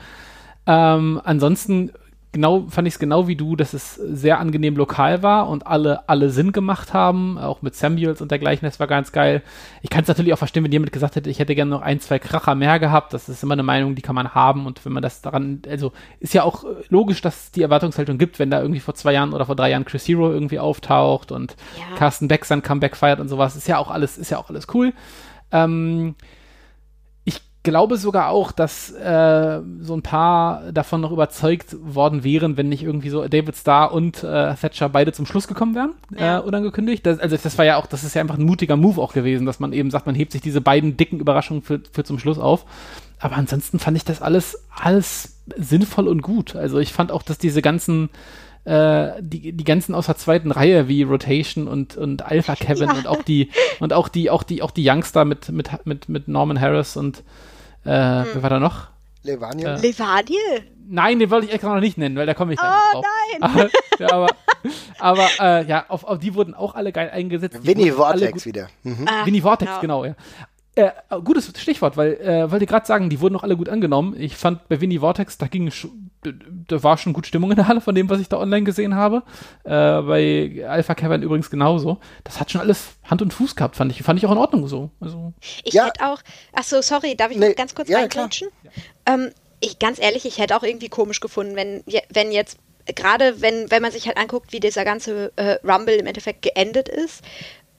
[SPEAKER 3] Ähm, ansonsten genau, fand ich es genau wie du, dass es sehr angenehm lokal war und alle, alle Sinn gemacht haben, auch mit Samuels und dergleichen, das war ganz geil. Ich kann es natürlich auch verstehen, wenn jemand gesagt hätte, ich hätte gerne noch ein, zwei Kracher mehr gehabt, das ist immer eine Meinung, die kann man haben und wenn man das daran, also ist ja auch logisch, dass es die Erwartungshaltung gibt, wenn da irgendwie vor zwei Jahren oder vor drei Jahren Chris Hero irgendwie auftaucht und ja. Carsten Beck sein Comeback feiert und sowas, ist ja auch alles, ist ja auch alles cool. Ähm, glaube sogar auch, dass äh, so ein paar davon noch überzeugt worden wären, wenn nicht irgendwie so David Starr und äh, Thatcher beide zum Schluss gekommen wären, ja. äh, unangekündigt. Das, also das war ja auch, das ist ja einfach ein mutiger Move auch gewesen, dass man eben sagt, man hebt sich diese beiden dicken Überraschungen für, für zum Schluss auf. Aber ansonsten fand ich das alles, alles sinnvoll und gut. Also ich fand auch, dass diese ganzen äh, die, die ganzen aus der zweiten Reihe wie Rotation und, und Alpha Kevin ja. und auch die und auch die auch die auch die Youngster mit mit mit mit Norman Harris und äh, hm. Wer war da noch?
[SPEAKER 1] Levaniel.
[SPEAKER 2] Äh, Levaniel?
[SPEAKER 3] Nein, den wollte ich extra noch nicht nennen, weil da komme ich
[SPEAKER 2] dann oh, drauf. nein!
[SPEAKER 3] Aber, ja, aber, aber äh, ja, auf, auf die wurden auch alle geil eingesetzt.
[SPEAKER 1] Winnie Vortex wieder.
[SPEAKER 3] Mhm. Ah, Winnie Vortex, genau, genau ja. Äh, gutes Stichwort, weil äh, wollte gerade sagen, die wurden noch alle gut angenommen. Ich fand bei Winnie Vortex, da ging da war schon gut Stimmung in der Halle von dem, was ich da online gesehen habe. Äh, bei Alpha Cavern übrigens genauso. Das hat schon alles Hand und Fuß gehabt, fand ich. Fand ich auch in Ordnung so. Also,
[SPEAKER 2] ich ja. hätte auch, ach so, sorry, darf ich nee, ganz kurz ja, reingrätschen? Ja. Ähm, ich, ganz ehrlich, ich hätte auch irgendwie komisch gefunden, wenn, wenn jetzt gerade wenn, wenn man sich halt anguckt, wie dieser ganze äh, Rumble im Endeffekt geendet ist,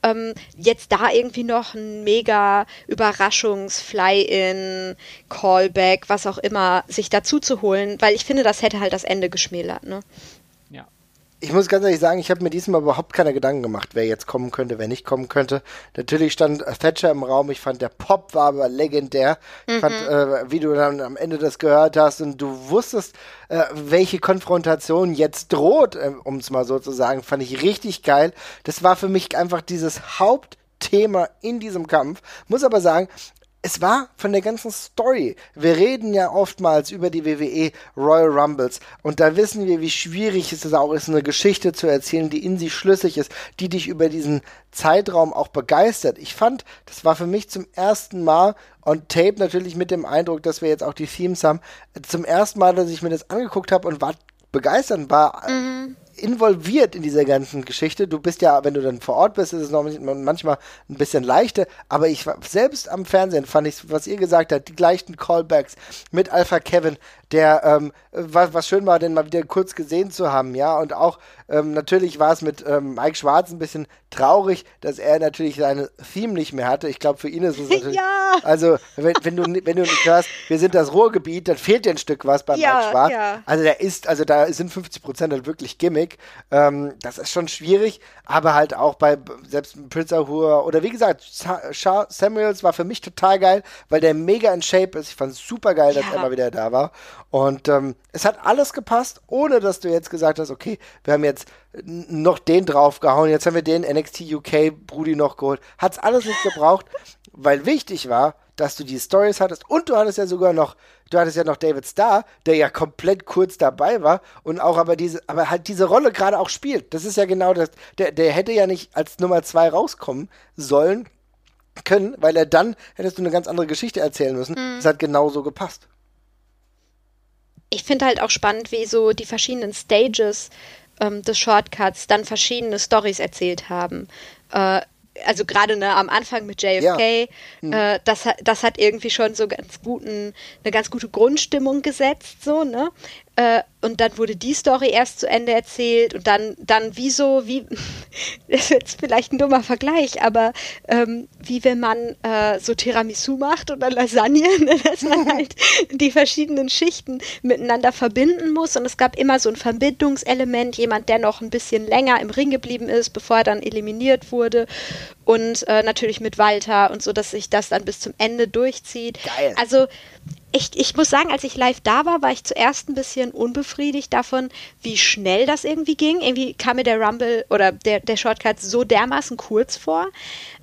[SPEAKER 2] ähm, jetzt da irgendwie noch ein mega Überraschungs-Fly-In, Callback, was auch immer, sich dazu zu holen, weil ich finde, das hätte halt das Ende geschmälert, ne?
[SPEAKER 1] Ich muss ganz ehrlich sagen, ich habe mir diesmal überhaupt keine Gedanken gemacht, wer jetzt kommen könnte, wer nicht kommen könnte. Natürlich stand Thatcher im Raum. Ich fand, der Pop war aber legendär. Mhm. Ich fand, mhm. äh, wie du dann am Ende das gehört hast und du wusstest, äh, welche Konfrontation jetzt droht, äh, um es mal so zu sagen, fand ich richtig geil. Das war für mich einfach dieses Hauptthema in diesem Kampf. Muss aber sagen, es war von der ganzen Story. Wir reden ja oftmals über die WWE Royal Rumbles und da wissen wir, wie schwierig es auch ist, eine Geschichte zu erzählen, die in sich schlüssig ist, die dich über diesen Zeitraum auch begeistert. Ich fand, das war für mich zum ersten Mal on Tape natürlich mit dem Eindruck, dass wir jetzt auch die Themes haben, zum ersten Mal, dass ich mir das angeguckt habe und war begeistert, war mhm involviert in dieser ganzen Geschichte. Du bist ja, wenn du dann vor Ort bist, ist es noch manchmal ein bisschen leichter, aber ich selbst am Fernsehen fand ich, was ihr gesagt habt, die gleichen Callbacks mit Alpha Kevin, der ähm, was, was schön war, den mal wieder kurz gesehen zu haben, ja, und auch ähm, natürlich war es mit ähm, Mike Schwarz ein bisschen traurig, dass er natürlich seine Theme nicht mehr hatte. Ich glaube, für ihn ist es natürlich, ja. also wenn, wenn du wenn du nicht hörst, wir sind das Ruhrgebiet, dann fehlt dir ein Stück was bei ja, Mike Schwarz. Ja. Also der ist, also da sind 50 Prozent halt wirklich Gimmick. Ähm, das ist schon schwierig, aber halt auch bei selbst Prince Ahura oder wie gesagt, Samuels war für mich total geil, weil der mega in Shape ist. Ich fand es super geil, dass er mal wieder da war. Und ähm, es hat alles gepasst, ohne dass du jetzt gesagt hast, okay, wir haben jetzt noch den draufgehauen, jetzt haben wir den NXT UK Brudi noch geholt. Hat es alles nicht gebraucht, weil wichtig war, dass du die Stories hattest und du hattest ja sogar noch, du hattest ja noch David Starr, der ja komplett kurz dabei war und auch aber diese, aber halt diese Rolle gerade auch spielt. Das ist ja genau das, der, der hätte ja nicht als Nummer zwei rauskommen sollen können, weil er dann hättest du eine ganz andere Geschichte erzählen müssen. Mhm. Das hat genauso gepasst
[SPEAKER 2] ich finde halt auch spannend, wie so die verschiedenen Stages ähm, des Shortcuts dann verschiedene Stories erzählt haben. Äh, also gerade ne, am Anfang mit JFK, ja. hm. äh, das, das hat irgendwie schon so ganz guten, eine ganz gute Grundstimmung gesetzt, so, ne? Äh, und dann wurde die Story erst zu Ende erzählt und dann, dann wieso, wie, das ist jetzt vielleicht ein dummer Vergleich, aber ähm, wie wenn man äh, so Tiramisu macht oder Lasagne, ne, dass man halt die verschiedenen Schichten miteinander verbinden muss. Und es gab immer so ein Verbindungselement, jemand, der noch ein bisschen länger im Ring geblieben ist, bevor er dann eliminiert wurde und äh, natürlich mit Walter und so, dass sich das dann bis zum Ende durchzieht. Geil. Also ich, ich muss sagen, als ich live da war, war ich zuerst ein bisschen unbefriedigt davon, wie schnell das irgendwie ging. Irgendwie kam mir der Rumble oder der, der Shortcut so dermaßen kurz vor.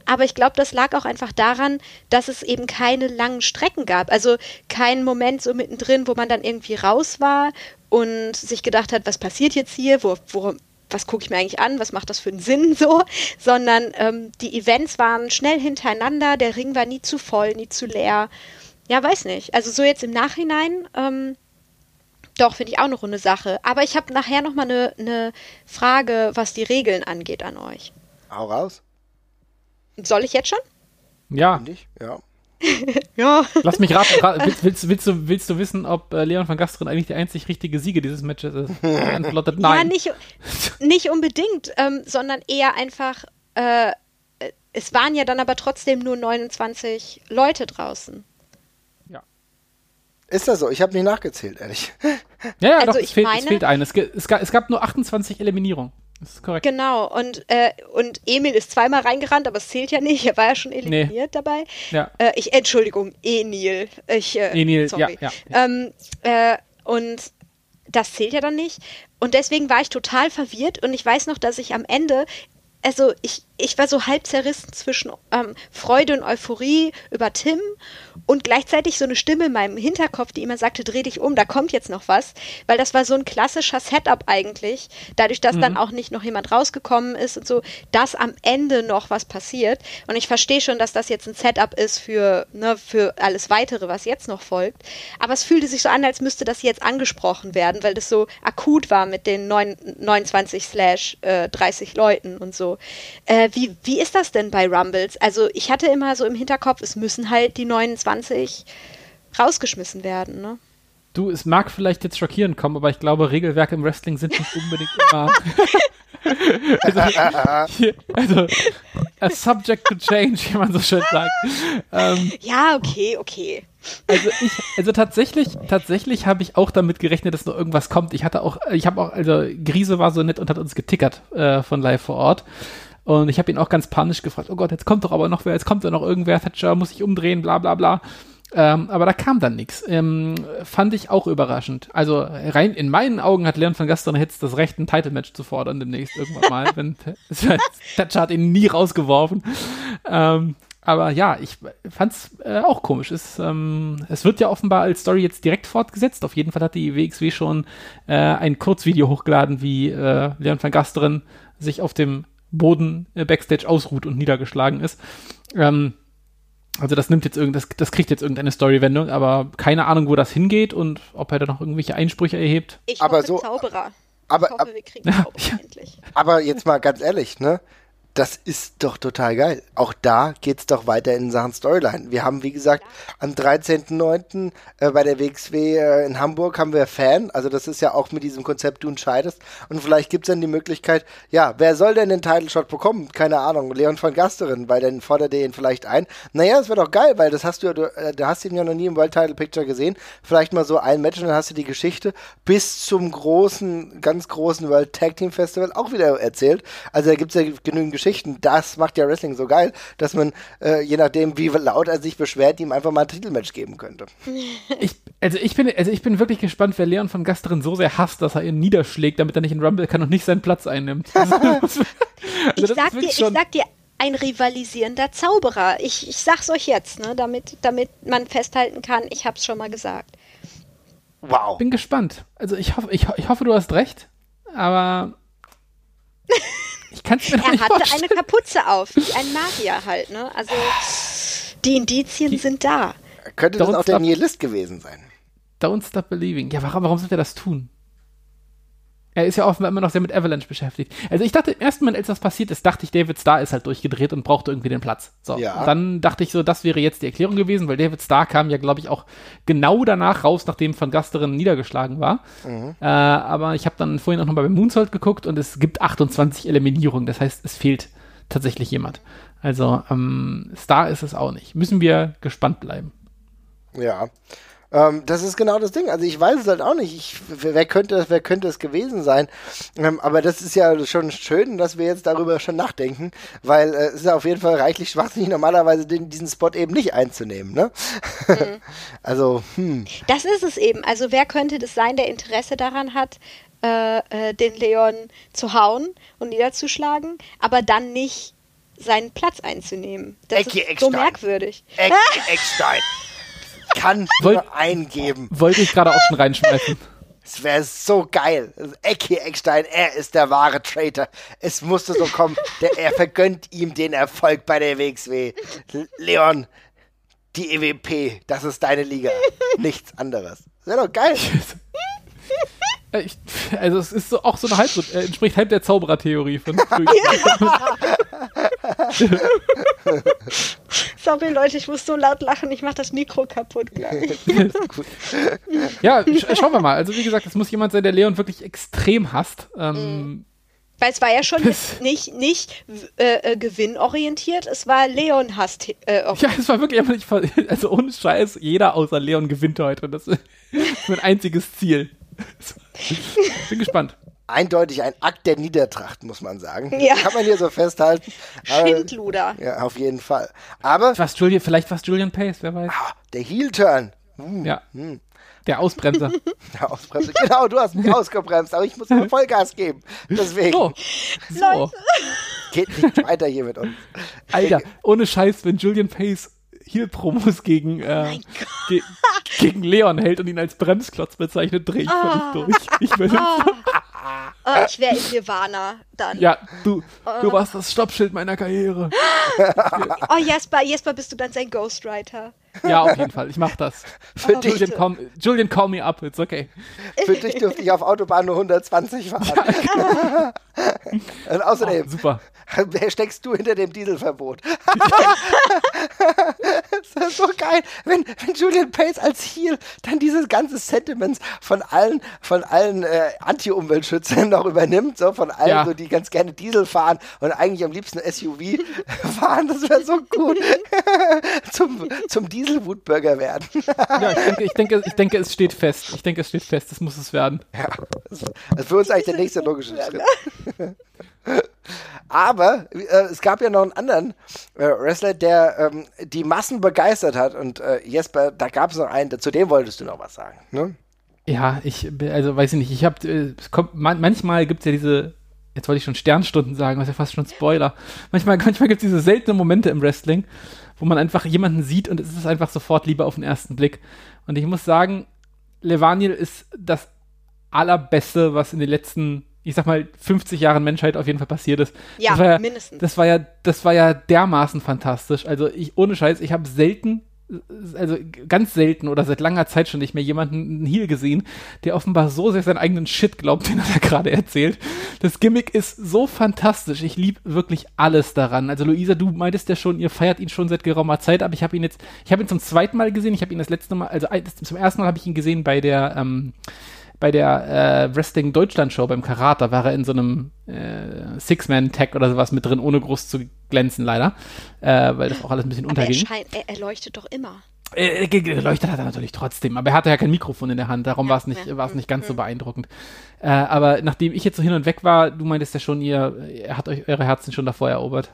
[SPEAKER 2] Aber ich glaube, das lag auch einfach daran, dass es eben keine langen Strecken gab. Also kein Moment so mittendrin, wo man dann irgendwie raus war und sich gedacht hat, was passiert jetzt hier, wo, wo, was gucke ich mir eigentlich an, was macht das für einen Sinn so, sondern ähm, die Events waren schnell hintereinander, der Ring war nie zu voll, nie zu leer. Ja, weiß nicht. Also so jetzt im Nachhinein, ähm, doch, finde ich auch eine runde Sache. Aber ich habe nachher noch mal eine ne Frage, was die Regeln angeht an euch.
[SPEAKER 1] Hau raus.
[SPEAKER 2] Soll ich jetzt schon?
[SPEAKER 3] Ja.
[SPEAKER 1] Ich? Ja.
[SPEAKER 2] ja.
[SPEAKER 3] Lass mich raten. Willst, willst, willst, du, willst du wissen, ob äh, Leon van Gasteren eigentlich die einzig richtige Siege dieses Matches ist?
[SPEAKER 2] Antwortet nein. Ja, nicht, nicht unbedingt, ähm, sondern eher einfach, äh, es waren ja dann aber trotzdem nur 29 Leute draußen.
[SPEAKER 1] Ist das so? Ich habe nicht nachgezählt, ehrlich.
[SPEAKER 3] Ja, ja, also doch, es fehlt, meine, es fehlt ein. Es, es, gab, es gab nur 28 Eliminierungen. Das ist korrekt.
[SPEAKER 2] Genau, und, äh, und Emil ist zweimal reingerannt, aber es zählt ja nicht. Er war ja schon eliminiert nee. dabei.
[SPEAKER 3] Ja.
[SPEAKER 2] Äh, ich, Entschuldigung, Enil. Ich, äh,
[SPEAKER 3] Enil, sorry. ja.
[SPEAKER 2] ja. Ähm, äh, und das zählt ja dann nicht. Und deswegen war ich total verwirrt und ich weiß noch, dass ich am Ende also ich, ich war so halb zerrissen zwischen ähm, Freude und Euphorie über Tim und gleichzeitig so eine Stimme in meinem Hinterkopf, die immer sagte, dreh dich um, da kommt jetzt noch was, weil das war so ein klassischer Setup eigentlich, dadurch, dass mhm. dann auch nicht noch jemand rausgekommen ist und so, dass am Ende noch was passiert und ich verstehe schon, dass das jetzt ein Setup ist für, ne, für alles weitere, was jetzt noch folgt, aber es fühlte sich so an, als müsste das jetzt angesprochen werden, weil das so akut war mit den 9, 29 slash äh, 30 Leuten und so. Äh, wie, wie ist das denn bei Rumbles? Also ich hatte immer so im Hinterkopf, es müssen halt die 29 rausgeschmissen werden, ne?
[SPEAKER 3] Du, es mag vielleicht jetzt schockierend kommen, aber ich glaube, Regelwerke im Wrestling sind nicht unbedingt immer. also, hier, also, a subject to change, wie man so schön sagt.
[SPEAKER 2] Ähm, ja, okay, okay.
[SPEAKER 3] Also ich, also tatsächlich, tatsächlich habe ich auch damit gerechnet, dass noch irgendwas kommt. Ich hatte auch, ich habe auch, also Grise war so nett und hat uns getickert äh, von live vor Ort. Und ich habe ihn auch ganz panisch gefragt, oh Gott, jetzt kommt doch aber noch wer, jetzt kommt da noch irgendwer, Thatcher muss ich umdrehen, bla bla bla. Ähm, aber da kam dann nichts. Ähm, fand ich auch überraschend. Also rein in meinen Augen hat Leon van Gastern jetzt das Recht, ein Title-Match zu fordern demnächst irgendwann mal. wenn Thatcher hat ihn nie rausgeworfen. Ähm, aber ja, ich fand's äh, auch komisch. Es, ähm, es wird ja offenbar als Story jetzt direkt fortgesetzt. Auf jeden Fall hat die WXW schon äh, ein Kurzvideo hochgeladen, wie äh, Leon van Gasteren sich auf dem Boden äh, Backstage ausruht und niedergeschlagen ist. Ähm, also das nimmt jetzt irgend, das, das kriegt jetzt irgendeine Storywendung, aber keine Ahnung, wo das hingeht und ob er da noch irgendwelche Einsprüche erhebt.
[SPEAKER 2] Ich
[SPEAKER 1] Aber
[SPEAKER 2] hoffe
[SPEAKER 1] so-
[SPEAKER 2] Zauberer.
[SPEAKER 1] Aber,
[SPEAKER 2] ich hoffe, wir kriegen Zauberer endlich.
[SPEAKER 1] aber jetzt mal ganz ehrlich, ne? Das ist doch total geil. Auch da geht's doch weiter in Sachen Storyline. Wir haben, wie gesagt, am 13.09. Äh, bei der WXW äh, in Hamburg haben wir Fan. Also das ist ja auch mit diesem Konzept, du entscheidest. Und vielleicht gibt's dann die Möglichkeit, ja, wer soll denn den Title Shot bekommen? Keine Ahnung. Leon von Gasteren, weil dann fordert er ihn vielleicht ein. Naja, das wäre doch geil, weil das hast du ja, du, äh, du hast ihn ja noch nie im World Title Picture gesehen. Vielleicht mal so ein Match und dann hast du die Geschichte bis zum großen, ganz großen World Tag Team Festival auch wieder erzählt. Also da gibt's ja genügend Geschichten. Das macht ja Wrestling so geil, dass man, äh, je nachdem, wie laut er sich beschwert, ihm einfach mal ein Titelmatch geben könnte.
[SPEAKER 3] Ich, also ich bin, also ich bin wirklich gespannt, wer Leon von Gasteren so sehr hasst, dass er ihn niederschlägt, damit er nicht in Rumble kann und nicht seinen Platz einnimmt. Also
[SPEAKER 2] Ich sag, dir,
[SPEAKER 3] wirklich
[SPEAKER 2] ich sag dir, ein rivalisierender Zauberer. Ich, ich sag's euch jetzt, ne, damit, damit man festhalten kann, ich hab's schon mal gesagt.
[SPEAKER 1] Wow.
[SPEAKER 3] bin gespannt. Also ich hoffe, ich, ho- ich hoffe, du hast recht, aber ich kann es mir
[SPEAKER 2] Er
[SPEAKER 3] nicht
[SPEAKER 2] hatte
[SPEAKER 3] vorstellen.
[SPEAKER 2] eine Kapuze auf, wie ein Magier halt, ne? Also die Indizien sind da.
[SPEAKER 1] Könnte das auch der. Nihilist gewesen sein?
[SPEAKER 3] Don't stop believing. Ja, warum, warum sollte er das tun? Er ist ja offenbar immer noch sehr mit Avalanche beschäftigt. Also ich dachte im ersten Moment, als das passiert ist, dachte ich, David Starr ist halt durchgedreht und brauchte irgendwie den Platz. So.
[SPEAKER 1] Ja.
[SPEAKER 3] Dann dachte ich so, das wäre jetzt die Erklärung gewesen, weil David Starr kam ja, glaube ich, auch genau danach raus, nachdem Van Gasteren niedergeschlagen war. Äh, aber ich habe dann vorhin auch noch mal bei Moonsault geguckt und es gibt 28 Eliminierungen. Das heißt, es fehlt tatsächlich jemand. Also ähm, Star ist es auch nicht. Müssen wir gespannt bleiben.
[SPEAKER 1] Ja. Ähm, das ist genau das Ding. Also ich weiß es halt auch nicht. Ich, wer könnte, wer könnte es gewesen sein? Ähm, aber das ist ja schon schön, dass wir jetzt darüber schon nachdenken, weil äh, es ist ja auf jeden Fall reichlich schwachsinnig, normalerweise den, diesen Spot eben nicht einzunehmen. Ne? also, hm.
[SPEAKER 2] Das ist es eben. Also wer könnte das sein, der Interesse daran hat, äh, äh, den Leon zu hauen und niederzuschlagen, aber dann nicht seinen Platz einzunehmen? Das
[SPEAKER 1] Ecki
[SPEAKER 2] ist so
[SPEAKER 1] Eckstein.
[SPEAKER 2] merkwürdig.
[SPEAKER 1] Eck, Eckstein. Kann
[SPEAKER 3] Wollt-
[SPEAKER 1] nur eingeben.
[SPEAKER 3] Wollte ich gerade auch schon reinschmeißen.
[SPEAKER 1] Es wäre so geil. Ecki Eckstein, er ist der wahre Traitor. Es musste so kommen. Der, er vergönnt ihm den Erfolg bei der WXW. Leon, die EWP, das ist deine Liga. Nichts anderes. Das wäre doch geil.
[SPEAKER 3] Äh, Ich, also es ist so, auch so eine halb, äh, entspricht halb der Zauberertheorie von früher.
[SPEAKER 2] Sorry Leute, ich muss so laut lachen, ich mach das Mikro kaputt gleich.
[SPEAKER 3] ja, sch schauen wir mal. Also wie gesagt, es muss jemand sein, der Leon wirklich extrem hasst. Ähm,
[SPEAKER 2] Weil es war ja schon nicht, nicht äh, äh, gewinnorientiert, es war Leon hasst äh,
[SPEAKER 3] Ja, es war wirklich einfach nicht, also ohne Scheiß, jeder außer Leon gewinnt heute. Das ist mein einziges Ziel. Bin gespannt.
[SPEAKER 1] Eindeutig ein Akt der Niedertracht, muss man sagen.
[SPEAKER 2] Ja.
[SPEAKER 1] Kann man hier so festhalten.
[SPEAKER 2] Schindluder.
[SPEAKER 1] ja, auf jeden Fall. Aber
[SPEAKER 3] Was Julian, vielleicht was Julian Pace, wer weiß.
[SPEAKER 1] ah, der Heel-Turn. Uh,
[SPEAKER 3] Ja. Der Ausbremser.
[SPEAKER 1] der Ausbremse. Genau, du hast mich ausgebremst, aber ich muss mal Vollgas geben. Deswegen
[SPEAKER 3] So. so.
[SPEAKER 1] geht nicht weiter hier mit uns.
[SPEAKER 3] Alter, ohne Scheiß, wenn Julian Pace hier Promos gegen, äh, ge gegen Leon hält und ihn als Bremsklotz bezeichnet, drehe ich völlig durch. Ich will,
[SPEAKER 2] Oh, ich wäre in Nirvana dann.
[SPEAKER 3] ja, du, du warst das Stoppschild meiner Karriere.
[SPEAKER 2] Oh, Jesper, Jesper, bist du dann sein Ghostwriter?
[SPEAKER 3] Ja, auf jeden Fall, ich mach das.
[SPEAKER 1] Für, dich,
[SPEAKER 3] Julian, call, Julian, call me up, it's okay.
[SPEAKER 1] für dich dürfte ich auf Autobahn nur 120 fahren. Und außerdem
[SPEAKER 3] Oh, super.
[SPEAKER 1] steckst du hinter dem Dieselverbot. das ist so geil, wenn, wenn Julian Pace als Heel dann dieses ganze Sentiments von allen, von allen äh, Anti-Umweltschützern noch übernimmt, so von allen,
[SPEAKER 3] Ja.
[SPEAKER 1] so, die ganz gerne Diesel fahren und eigentlich am liebsten SUV fahren, das wäre so gut. zum zum Diesel-Wutbürger werden.
[SPEAKER 3] Ja, ich denke, ich, denke, ich denke, es steht fest. Ich denke, es steht fest, das muss es werden.
[SPEAKER 1] Ja, das ist für uns eigentlich der nächste logische Schritt. Aber äh, es gab ja noch einen anderen äh, Wrestler, der ähm, die Massen begeistert hat. Und äh, Jesper, da gab es noch einen, zu dem wolltest du noch was sagen. Ne?
[SPEAKER 3] Ja, ich, also weiß ich nicht, ich habe, äh, es kommt, man, manchmal gibt es ja diese jetzt wollte ich schon Sternstunden sagen, was ja fast schon Spoiler. Manchmal, manchmal gibt es diese seltenen Momente im Wrestling, wo man einfach jemanden sieht und es ist einfach sofort Liebe auf den ersten Blick. Und ich muss sagen, Levaniel ist das allerbeste, was in den letzten, ich sag mal, 50 Jahren Menschheit auf jeden Fall passiert ist.
[SPEAKER 2] Ja,
[SPEAKER 3] das ja
[SPEAKER 2] mindestens.
[SPEAKER 3] Das war ja, das war ja dermaßen fantastisch. Also ich, ohne Scheiß, ich habe selten also ganz selten oder seit langer Zeit schon nicht mehr jemanden Heal gesehen, der offenbar so sehr seinen eigenen Shit glaubt, den er da gerade erzählt. Das Gimmick ist so fantastisch. Ich liebe wirklich alles daran. Also Luisa, du meintest ja schon, ihr feiert ihn schon seit geraumer Zeit, aber ich habe ihn jetzt, ich habe ihn zum zweiten Mal gesehen. Ich habe ihn das letzte Mal, also zum ersten Mal habe ich ihn gesehen bei der ähm, bei der äh, Wrestling Deutschland Show beim Karat, da war er in so einem äh, Six-Man-Tag oder sowas mit drin, ohne groß zu glänzen leider, äh, weil das auch alles ein bisschen
[SPEAKER 2] Aber er,
[SPEAKER 3] unterging.
[SPEAKER 2] scheint, er, er leuchtet doch immer.
[SPEAKER 3] Äh, ge- geleuchtet hat er natürlich trotzdem, aber er hatte ja kein Mikrofon in der Hand, darum
[SPEAKER 2] Ja,
[SPEAKER 3] war es nicht,
[SPEAKER 2] ja,
[SPEAKER 3] nicht ganz so
[SPEAKER 2] mm.
[SPEAKER 3] beeindruckend. Äh, aber nachdem ich jetzt so hin und weg war, du meintest ja schon, ihr, er hat euch eure Herzen schon davor erobert.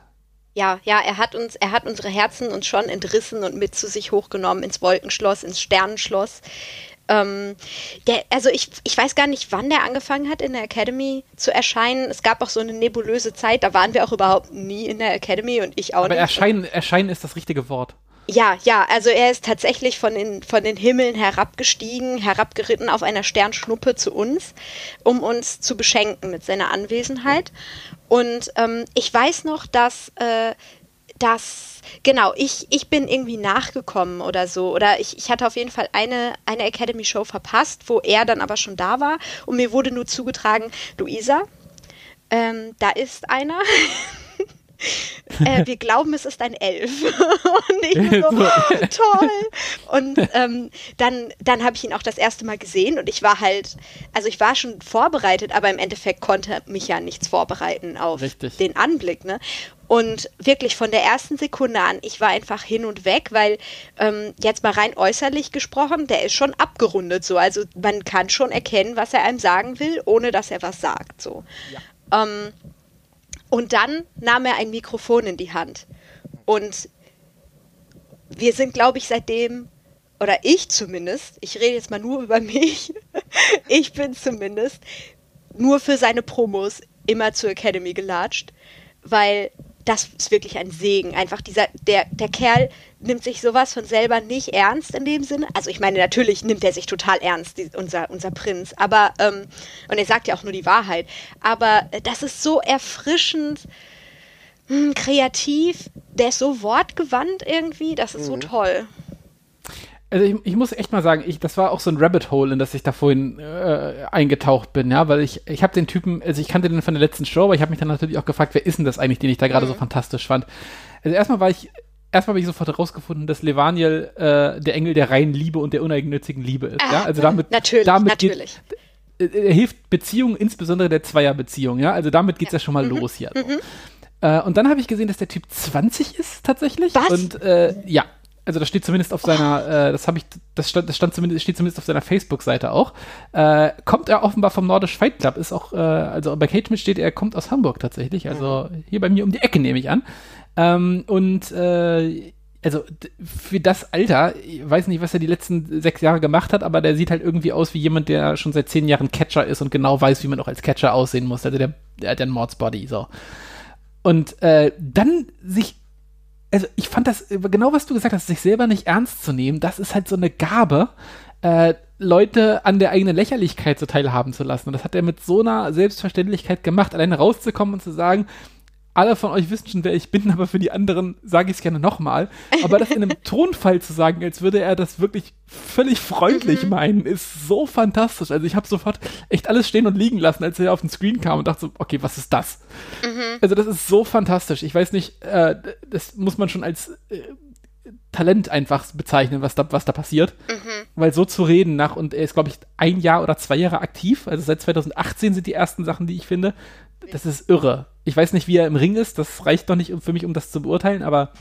[SPEAKER 2] Ja, ja, er hat uns, er hat unsere Herzen uns schon entrissen und mit zu sich hochgenommen ins Wolkenschloss, ins Sternenschloss. Ähm, der, also ich, ich weiß gar nicht, wann der angefangen hat, in der Academy zu erscheinen. Es gab auch so eine nebulöse Zeit, da waren wir auch überhaupt nie in der Academy und ich auch
[SPEAKER 3] Aber
[SPEAKER 2] nicht.
[SPEAKER 3] erscheinen, erscheinen ist das richtige Wort.
[SPEAKER 2] Ja, ja, also er ist tatsächlich von den, von den Himmeln herabgestiegen, herabgeritten auf einer Sternschnuppe zu uns, um uns zu beschenken mit seiner Anwesenheit. Und ähm, ich weiß noch, dass, äh, dass genau, ich, ich bin irgendwie nachgekommen oder so. Oder ich, ich hatte auf jeden Fall eine, eine Academy-Show verpasst, wo er dann aber schon da war. Und mir wurde nur zugetragen, Luisa, ähm, da ist einer. äh, wir glauben, es ist ein Elf. und ich so, toll. Und ähm, dann, dann habe ich ihn auch das erste Mal gesehen und ich war halt, also ich war schon vorbereitet, aber im Endeffekt konnte mich ja nichts vorbereiten auf
[SPEAKER 3] Richtig.
[SPEAKER 2] den Anblick. Ne? Und wirklich von der ersten Sekunde an, ich war einfach hin und weg, weil ähm, jetzt mal rein äußerlich gesprochen, der ist schon abgerundet so. Also man kann schon erkennen, was er einem sagen will, ohne dass er was sagt. So. Ähm, und dann nahm er ein Mikrofon in die Hand. Und wir sind, glaube ich, seitdem, oder ich zumindest, ich rede jetzt mal nur über mich, ich bin zumindest nur für seine Promos immer zur Academy gelatscht, weil das ist wirklich ein Segen. Einfach dieser, der, der Kerl nimmt sich sowas von selber nicht ernst in dem Sinne. Also ich meine, natürlich nimmt er sich total ernst, die, unser, unser Prinz. Aber, ähm, und er sagt ja auch nur die Wahrheit. Aber äh, das ist so erfrischend, mh, kreativ, der ist so wortgewandt irgendwie, das ist so toll.
[SPEAKER 3] Also ich, ich muss echt mal sagen, ich, das war auch so ein Rabbit Hole, in das ich da vorhin äh, eingetaucht bin, ja, weil ich, ich habe den Typen, also ich kannte den von der letzten Show, aber ich habe mich dann natürlich auch gefragt, wer ist denn das eigentlich, den ich da gerade so fantastisch fand. Also erstmal war ich, erstmal habe ich sofort herausgefunden, dass Levaniel äh, der Engel der reinen Liebe und der uneigennützigen Liebe ist, ja, also damit,
[SPEAKER 2] Natürlich,
[SPEAKER 3] damit geht-
[SPEAKER 2] natürlich.
[SPEAKER 3] äh, er hilft Beziehungen, insbesondere der Zweierbeziehung, ja, also damit geht's ja, schon mal los hier. So. Äh, und dann habe ich gesehen, dass der Typ 20 ist tatsächlich.
[SPEAKER 2] Was?
[SPEAKER 3] Und äh, ja, also das steht zumindest auf seiner, äh, das habe ich, das stand, das stand zumindest, steht zumindest auf seiner Facebook-Seite auch. Äh, kommt er offenbar vom Nordisch Fight Club, ist auch, äh, also bei Cage steht, er kommt aus Hamburg tatsächlich, also hier bei mir um die Ecke nehme ich an. Ähm, und äh, also für das Alter, ich weiß nicht, was er die letzten sechs Jahre gemacht hat, aber der sieht halt irgendwie aus wie jemand, der schon seit zehn Jahren Catcher ist und genau weiß, wie man auch als Catcher aussehen muss. Also der, der hat ja einen Mordsbody, so. Und äh, dann sich, also ich fand das, genau was du gesagt hast, sich selber nicht ernst zu nehmen, das ist halt so eine Gabe, äh, Leute an der eigenen Lächerlichkeit so teilhaben zu lassen. Und das hat er mit so einer Selbstverständlichkeit gemacht, alleine rauszukommen und zu sagen, alle von euch wissen schon, wer ich bin, aber für die anderen sage ich es gerne nochmal. Aber das in einem Tonfall zu sagen, als würde er das wirklich völlig freundlich meinen, ist so fantastisch. Also ich habe sofort echt alles stehen und liegen lassen, als er auf den Screen kam und dachte so, okay, was ist das? Also das ist so fantastisch. Ich weiß nicht, äh, das muss man schon als äh, Talent einfach bezeichnen, was da, was da passiert. Weil so zu reden nach, und er ist, glaube ich, ein Jahr oder zwei Jahre aktiv, also seit 2018 sind die ersten Sachen, die ich finde. Das ist irre. Ich weiß nicht, wie er im Ring ist, das reicht noch nicht für mich, um das zu beurteilen, aber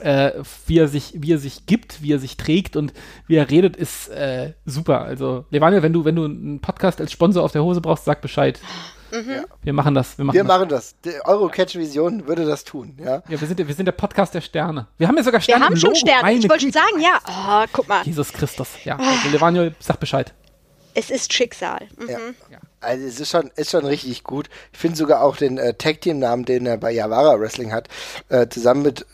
[SPEAKER 3] äh, wie, er sich, wie er sich gibt, wie er sich trägt und wie er redet, ist äh, super. Also, Levania, wenn du, wenn du einen Podcast als Sponsor auf der Hose brauchst, sag Bescheid. Wir machen das. Wir machen
[SPEAKER 1] Wir
[SPEAKER 3] das.
[SPEAKER 1] machen das. Die Eurocatch-Vision würde das tun, ja.
[SPEAKER 3] Ja, wir sind, der- wir sind der Podcast der Sterne. Wir haben ja sogar
[SPEAKER 2] Wir
[SPEAKER 3] Sterne
[SPEAKER 2] haben
[SPEAKER 3] im
[SPEAKER 2] schon
[SPEAKER 3] Logo.
[SPEAKER 2] Sterne.
[SPEAKER 3] Meine
[SPEAKER 2] Ich wollte schon sagen, ja. Oh, guck mal.
[SPEAKER 3] Jesus Christus. Ja, also Levanio, sag Bescheid.
[SPEAKER 2] Es ist Schicksal. Mhm.
[SPEAKER 1] ja. Also es ist schon, ist schon richtig gut. Ich finde sogar auch den äh, Tag-Team-Namen, den er bei Yavara Wrestling hat, äh, zusammen mit,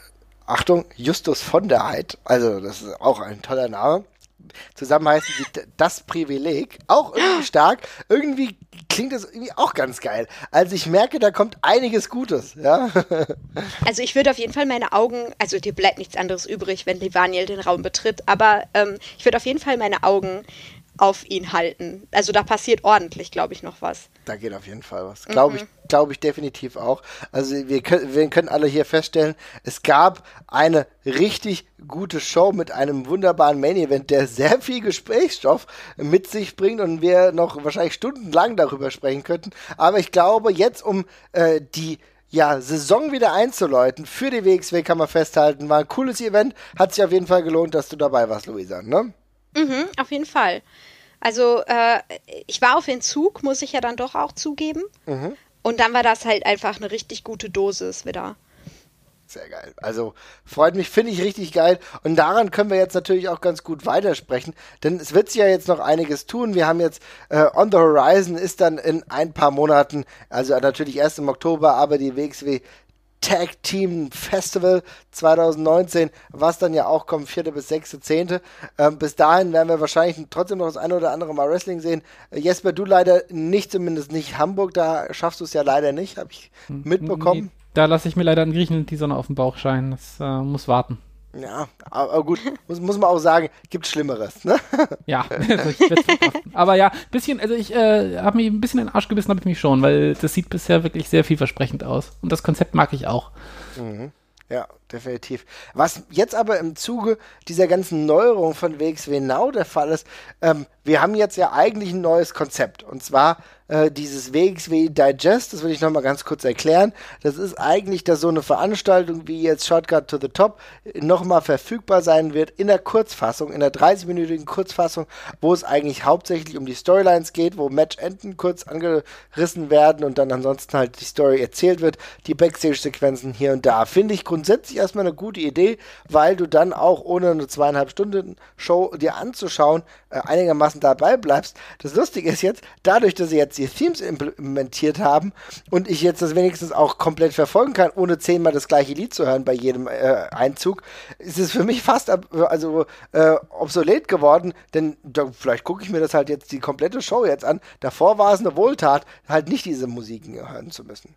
[SPEAKER 1] Achtung, Justus von der Heid. Also das ist auch ein toller Name. Zusammen heißen sie das Privileg. Auch irgendwie stark. Irgendwie klingt das irgendwie auch ganz geil. Also ich merke, da kommt einiges Gutes, ja.
[SPEAKER 2] Also ich würde auf jeden Fall meine Augen, also dir bleibt nichts anderes übrig, wenn Levaniel den Raum betritt, aber ähm, ich würde auf jeden Fall meine Augen auf ihn halten. Also da passiert ordentlich, glaube ich, noch was.
[SPEAKER 1] Da geht auf jeden Fall was. Glaube mhm. ich, glaube ich definitiv auch. Also wir können, wir können alle hier feststellen, es gab eine richtig gute Show mit einem wunderbaren Main Event, der sehr viel Gesprächsstoff mit sich bringt und wir noch wahrscheinlich stundenlang darüber sprechen könnten. Aber ich glaube, jetzt um äh, die ja, Saison wieder einzuläuten für die WXW kann man festhalten. War ein cooles Event. Hat sich auf jeden Fall gelohnt, dass du dabei warst, Luisa, ne?
[SPEAKER 2] Mhm, auf jeden Fall. Also äh, ich war auf Entzug, muss ich ja dann doch auch zugeben. Mhm. Und dann war das halt einfach eine richtig gute Dosis wieder.
[SPEAKER 1] Sehr geil. Also freut mich, finde ich richtig geil. Und daran können wir jetzt natürlich auch ganz gut weitersprechen, denn es wird sich ja jetzt noch einiges tun. Wir haben jetzt äh, On the Horizon ist dann in ein paar Monaten, also natürlich erst im Oktober, aber die WXW Tag Team Festival 2019, was dann ja auch kommt, 4. bis 6.10. Ähm, bis dahin werden wir wahrscheinlich trotzdem noch das eine oder andere Mal Wrestling sehen. Äh, Jesper, du leider nicht, zumindest nicht Hamburg, da schaffst du es ja leider nicht, habe ich mitbekommen.
[SPEAKER 3] Da lasse ich mir leider in Griechenland die Sonne auf den Bauch scheinen, das äh, muss warten.
[SPEAKER 1] Ja, aber gut, muss, muss man auch sagen, gibt Schlimmeres, ne?
[SPEAKER 3] Ja, also ich aber ja, bisschen, also ich äh, habe mich ein bisschen in den Arsch gebissen, habe ich mich schon, weil das sieht bisher wirklich sehr vielversprechend aus. Und das Konzept mag ich auch.
[SPEAKER 1] Mhm. Ja, definitiv. Was jetzt aber im Zuge dieser ganzen Neuerung von WXW Now der Fall ist, ähm, wir haben jetzt ja eigentlich ein neues Konzept. Und zwar äh, dieses WXW Digest, das will ich nochmal ganz kurz erklären. Das ist eigentlich da so eine Veranstaltung, wie jetzt Shortcut to the Top nochmal verfügbar sein wird in der Kurzfassung, in der 30-minütigen Kurzfassung, wo es eigentlich hauptsächlich um die Storylines geht, wo Match-Enden kurz angerissen werden und dann ansonsten halt die Story erzählt wird, die Backstage-Sequenzen hier und da. Finde ich grundsätzlich erstmal eine gute Idee, weil du dann auch ohne eine zweieinhalb Stunden Show dir anzuschauen, äh, einigermaßen dabei bleibst. Das Lustige ist jetzt, dadurch, dass sie jetzt die Themes implementiert haben und ich jetzt das wenigstens auch komplett verfolgen kann, ohne zehnmal das gleiche Lied zu hören bei jedem äh, Einzug, ist es für mich fast ab, also äh, obsolet geworden, denn da, vielleicht gucke ich mir das halt jetzt die komplette Show jetzt an. Davor war es eine Wohltat, halt nicht diese Musiken hören zu müssen.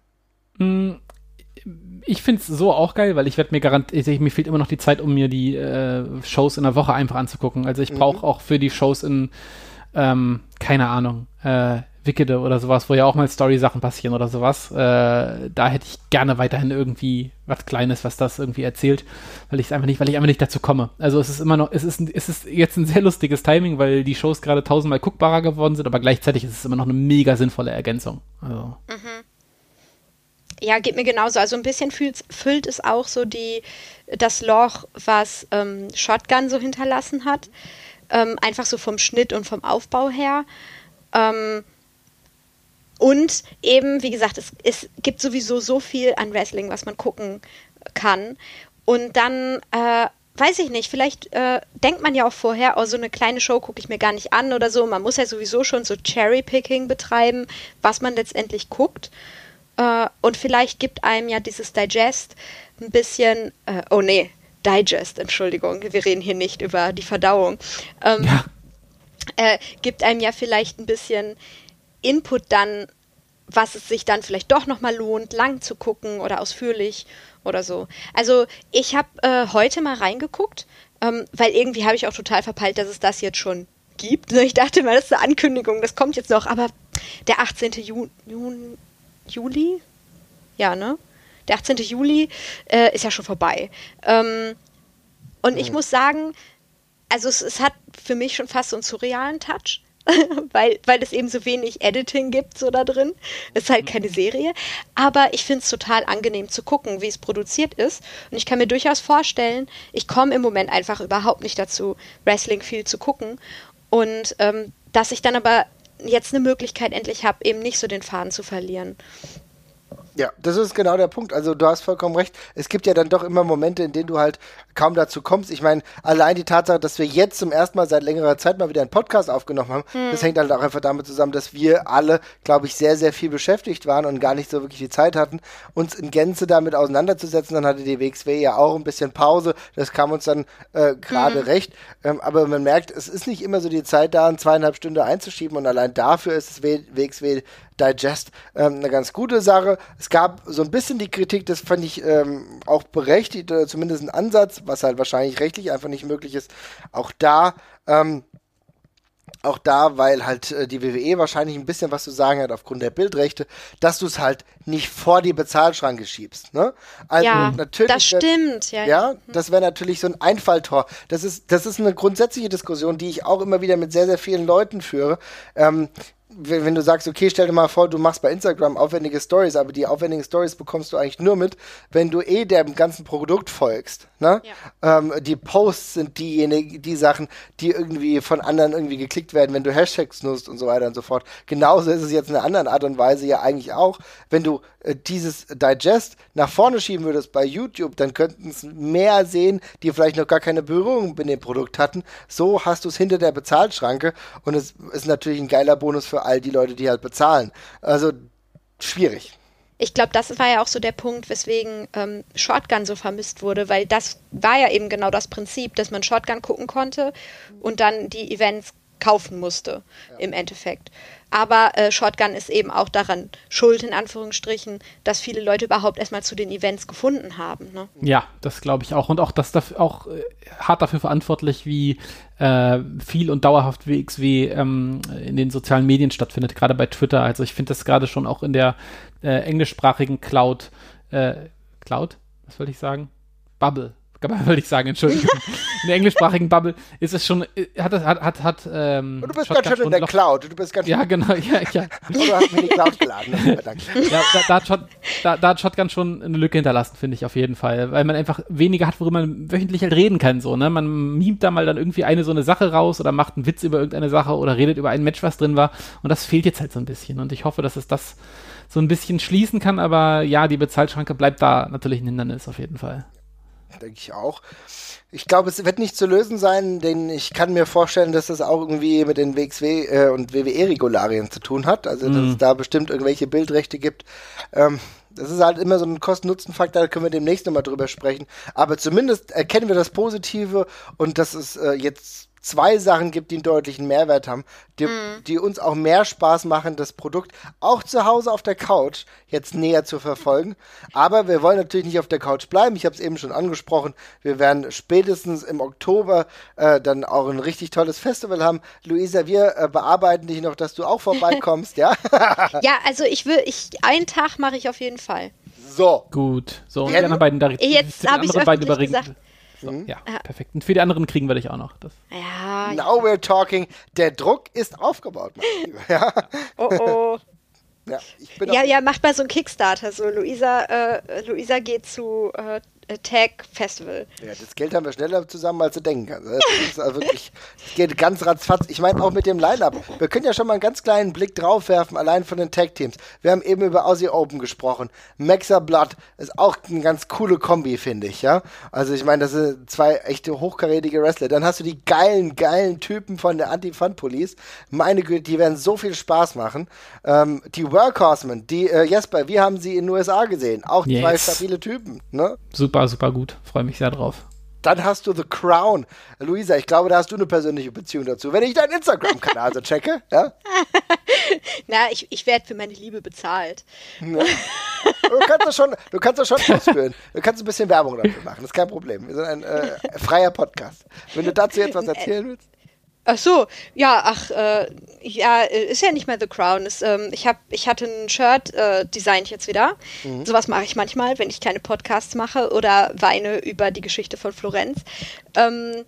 [SPEAKER 3] Ich finde es so auch geil, weil ich werde mir garantiert, mir fehlt immer noch die Zeit, um mir die äh, Shows in der Woche einfach anzugucken. Also ich brauche mhm. auch für die Shows in, ähm, keine Ahnung, äh, Wickede oder sowas, wo ja auch mal Story-Sachen passieren oder sowas. Äh, da hätte ich gerne weiterhin irgendwie was Kleines, was das irgendwie erzählt, weil ich es einfach nicht, weil ich einfach nicht dazu komme. Also es ist immer noch, es ist, es ist jetzt ein sehr lustiges Timing, weil die Shows gerade tausendmal guckbarer geworden sind, aber gleichzeitig ist es immer noch eine mega sinnvolle Ergänzung. Also. Mhm.
[SPEAKER 2] Ja, geht mir genauso. Also ein bisschen füllt, füllt es auch so die, das Loch, was ähm, Shotgun so hinterlassen hat. Ähm, einfach so vom Schnitt und vom Aufbau her. Ähm, und eben, wie gesagt, es, es gibt sowieso so viel an Wrestling, was man gucken kann. Und dann, äh, weiß ich nicht, vielleicht äh, denkt man ja auch vorher, oh, so eine kleine Show gucke ich mir gar nicht an oder so. Man muss ja sowieso schon so Cherry-Picking betreiben, was man letztendlich guckt. Äh, und vielleicht gibt einem ja dieses Digest ein bisschen, äh, oh nee, Digest, Entschuldigung, wir reden hier nicht über die Verdauung. Ähm, ja. äh, gibt einem ja vielleicht ein bisschen Input dann, was es sich dann vielleicht doch nochmal lohnt, lang zu gucken oder ausführlich oder so. Also ich habe äh, heute mal reingeguckt, ähm, weil irgendwie habe ich auch total verpeilt, dass es das jetzt schon gibt. Ich dachte mal, das ist eine Ankündigung, das kommt jetzt noch, aber der 18. Juni, Juni Juli? Ja, ne? Der 18. Juli äh, ist ja schon vorbei. Ähm, und mhm. ich muss sagen, also es, es, hat für mich schon fast so einen surrealen Touch, weil, weil es eben so wenig Editing gibt so da drin. Es ist halt mhm. keine Serie. Aber ich finde es total angenehm zu gucken, wie es produziert ist. Und ich kann mir durchaus vorstellen, ich komme im Moment einfach überhaupt nicht dazu, Wrestling viel zu gucken. Und ähm, dass ich dann aber jetzt eine Möglichkeit endlich habe, eben nicht so den Faden zu verlieren.
[SPEAKER 1] Ja, das ist genau der Punkt. Also du hast vollkommen recht. Es gibt ja dann doch immer Momente, in denen du halt kaum dazu kommst. Ich meine, allein die Tatsache, dass wir jetzt zum ersten Mal seit längerer Zeit mal wieder einen Podcast aufgenommen haben, hm. das hängt halt auch einfach damit zusammen, dass wir alle, glaube ich, sehr, sehr viel beschäftigt waren und gar nicht so wirklich die Zeit hatten, uns in Gänze damit auseinanderzusetzen. Dann hatte die WXW ja auch ein bisschen Pause. Das kam uns dann äh, gerade hm. recht. Ähm, aber man merkt, es ist nicht immer so die Zeit da, eine zweieinhalb Stunden einzuschieben und allein dafür ist das WXW Digest ähm, eine ganz gute Sache. Es gab so ein bisschen die Kritik, das fand ich ähm, auch berechtigt, oder zumindest ein Ansatz, was halt wahrscheinlich rechtlich einfach nicht möglich ist. Auch da, ähm, auch da, weil halt äh, die WWE wahrscheinlich ein bisschen was zu sagen hat aufgrund der Bildrechte, dass du es halt nicht vor die Bezahlschranke schiebst. Ne?
[SPEAKER 2] Also ja, natürlich, das stimmt.
[SPEAKER 1] Ja, ja das wäre natürlich so ein Einfalltor. Das ist, das ist eine grundsätzliche Diskussion, die ich auch immer wieder mit sehr, sehr vielen Leuten führe. Ähm, wenn, wenn, du sagst, okay, stell dir mal vor, du machst bei Instagram aufwendige Stories, aber die aufwendigen Stories bekommst du eigentlich nur mit, wenn du eh dem ganzen Produkt folgst. Ne? Ja. Ähm, die Posts sind diejenigen, die Sachen, die irgendwie von anderen irgendwie geklickt werden, wenn du Hashtags nutzt und so weiter und so fort. Genauso ist es jetzt in einer anderen Art und Weise ja eigentlich auch. Wenn du äh, dieses Digest nach vorne schieben würdest bei YouTube, dann könnten es mehr sehen, die vielleicht noch gar keine Berührung mit dem Produkt hatten. So hast du es hinter der Bezahlschranke und es ist natürlich ein geiler Bonus für all die Leute, die halt bezahlen. Also schwierig.
[SPEAKER 2] Ich glaube, das war ja auch so der Punkt, weswegen ähm, Shotgun so vermisst wurde, weil das war ja eben genau das Prinzip, dass man Shotgun gucken konnte und dann die Events kaufen musste ja. im Endeffekt. Aber äh, Shotgun ist eben auch daran schuld, in Anführungsstrichen, dass viele Leute überhaupt erstmal zu den Events gefunden haben. Ne?
[SPEAKER 3] Ja, das glaube ich auch. Und auch das dafür, auch äh, hart dafür verantwortlich, wie äh, viel und dauerhaft WXW ähm, in den sozialen Medien stattfindet, gerade bei Twitter. Also ich finde das gerade schon auch in der äh, englischsprachigen Cloud, äh, Cloud, was wollte ich sagen? Bubble würde ich sagen, Entschuldigung. in der englischsprachigen Bubble ist es schon, hat, hat, hat, hat ähm,
[SPEAKER 1] Du bist ganz schön in der Cloud. Du bist ganz
[SPEAKER 3] ja, genau, ja, ja.
[SPEAKER 1] du hast mir die Cloud geladen.
[SPEAKER 3] ja, da, da, hat Shot, da, da, hat Shotgun schon eine Lücke hinterlassen, finde ich auf jeden Fall. Weil man einfach weniger hat, worüber man wöchentlich halt reden kann, so, ne? Man mimt da mal dann irgendwie eine so eine Sache raus oder macht einen Witz über irgendeine Sache oder redet über ein Match, was drin war. Und das fehlt jetzt halt so ein bisschen. Und ich hoffe, dass es das so ein bisschen schließen kann, aber ja, die Bezahlschranke bleibt da natürlich ein Hindernis auf jeden Fall
[SPEAKER 1] denke ich auch. Ich glaube, es wird nicht zu lösen sein, denn ich kann mir vorstellen, dass das auch irgendwie mit den WXW äh, und WWE-Regularien zu tun hat. Also, dass mhm. es da bestimmt irgendwelche Bildrechte gibt. Ähm, das ist halt immer so ein Kosten-Nutzen-Faktor, da können wir demnächst nochmal drüber sprechen. Aber zumindest erkennen wir das Positive und das ist äh, jetzt zwei Sachen gibt, die einen deutlichen Mehrwert haben, die, mm. die, uns auch mehr Spaß machen, das Produkt auch zu Hause auf der Couch jetzt näher zu verfolgen. Aber wir wollen natürlich nicht auf der Couch bleiben. Ich habe es eben schon angesprochen. Wir werden spätestens im Oktober äh, dann auch ein richtig tolles Festival haben. Luisa, wir äh, bearbeiten dich noch, dass du auch vorbeikommst, ja?
[SPEAKER 2] ja, also ich will, ich einen Tag mache ich auf jeden Fall.
[SPEAKER 1] So.
[SPEAKER 3] Gut. So, und die anderen beiden da
[SPEAKER 2] Jetzt habe ich beiden gesagt.
[SPEAKER 3] So, mhm. Ja, ja, perfekt. Und für die anderen kriegen wir dich auch noch. Das.
[SPEAKER 2] Ja.
[SPEAKER 1] Now we're talking. Der Druck ist aufgebaut, mein Lieber. Ja.
[SPEAKER 2] Oh oh. Ja, ja, ja, macht mal so ein Kickstarter. So, Luisa, äh, Luisa geht zu äh, Tag Festival.
[SPEAKER 1] Ja, das Geld haben wir schneller zusammen, als du denken kannst. Das ist also wirklich, das geht ganz ratzfatz. Ich meine, auch mit dem Line-Up. Wir können ja schon mal einen ganz kleinen Blick drauf werfen, allein von den Tag-Teams. Wir haben eben über Aussie Open gesprochen. Maxa Blood ist auch eine ganz coole Kombi, finde ich, ja. Also ich meine, das sind zwei echte hochkarätige Wrestler. Dann hast du die geilen, geilen Typen von der Anti-Fun-Police. Meine Güte, die werden so viel Spaß machen. Ähm, die Workhorsemen, die, äh, Jesper, wir haben sie in den USA gesehen. Auch yes. zwei stabile Typen, ne?
[SPEAKER 3] Super super, super gut. Freue mich sehr drauf.
[SPEAKER 1] Dann hast du The Crown. Luisa, ich glaube, da hast du eine persönliche Beziehung dazu. Wenn ich deinen Instagram-Kanal so checke, ja?
[SPEAKER 2] Na, ich, ich werde für meine Liebe bezahlt.
[SPEAKER 1] Ja. Du kannst das schon, du kannst das schon ausführen. Du kannst ein bisschen Werbung dafür machen, das ist kein Problem. Wir sind ein äh, freier Podcast. Wenn du dazu jetzt was erzählen willst.
[SPEAKER 2] Ach so, ja, ach, äh, ja, ist ja nicht mehr The Crown. Ist, ähm, ich, hab, ich hatte ein Shirt äh, designt jetzt wieder. Mhm. Sowas mache ich manchmal, wenn ich keine Podcasts mache oder weine über die Geschichte von Florenz. Ähm,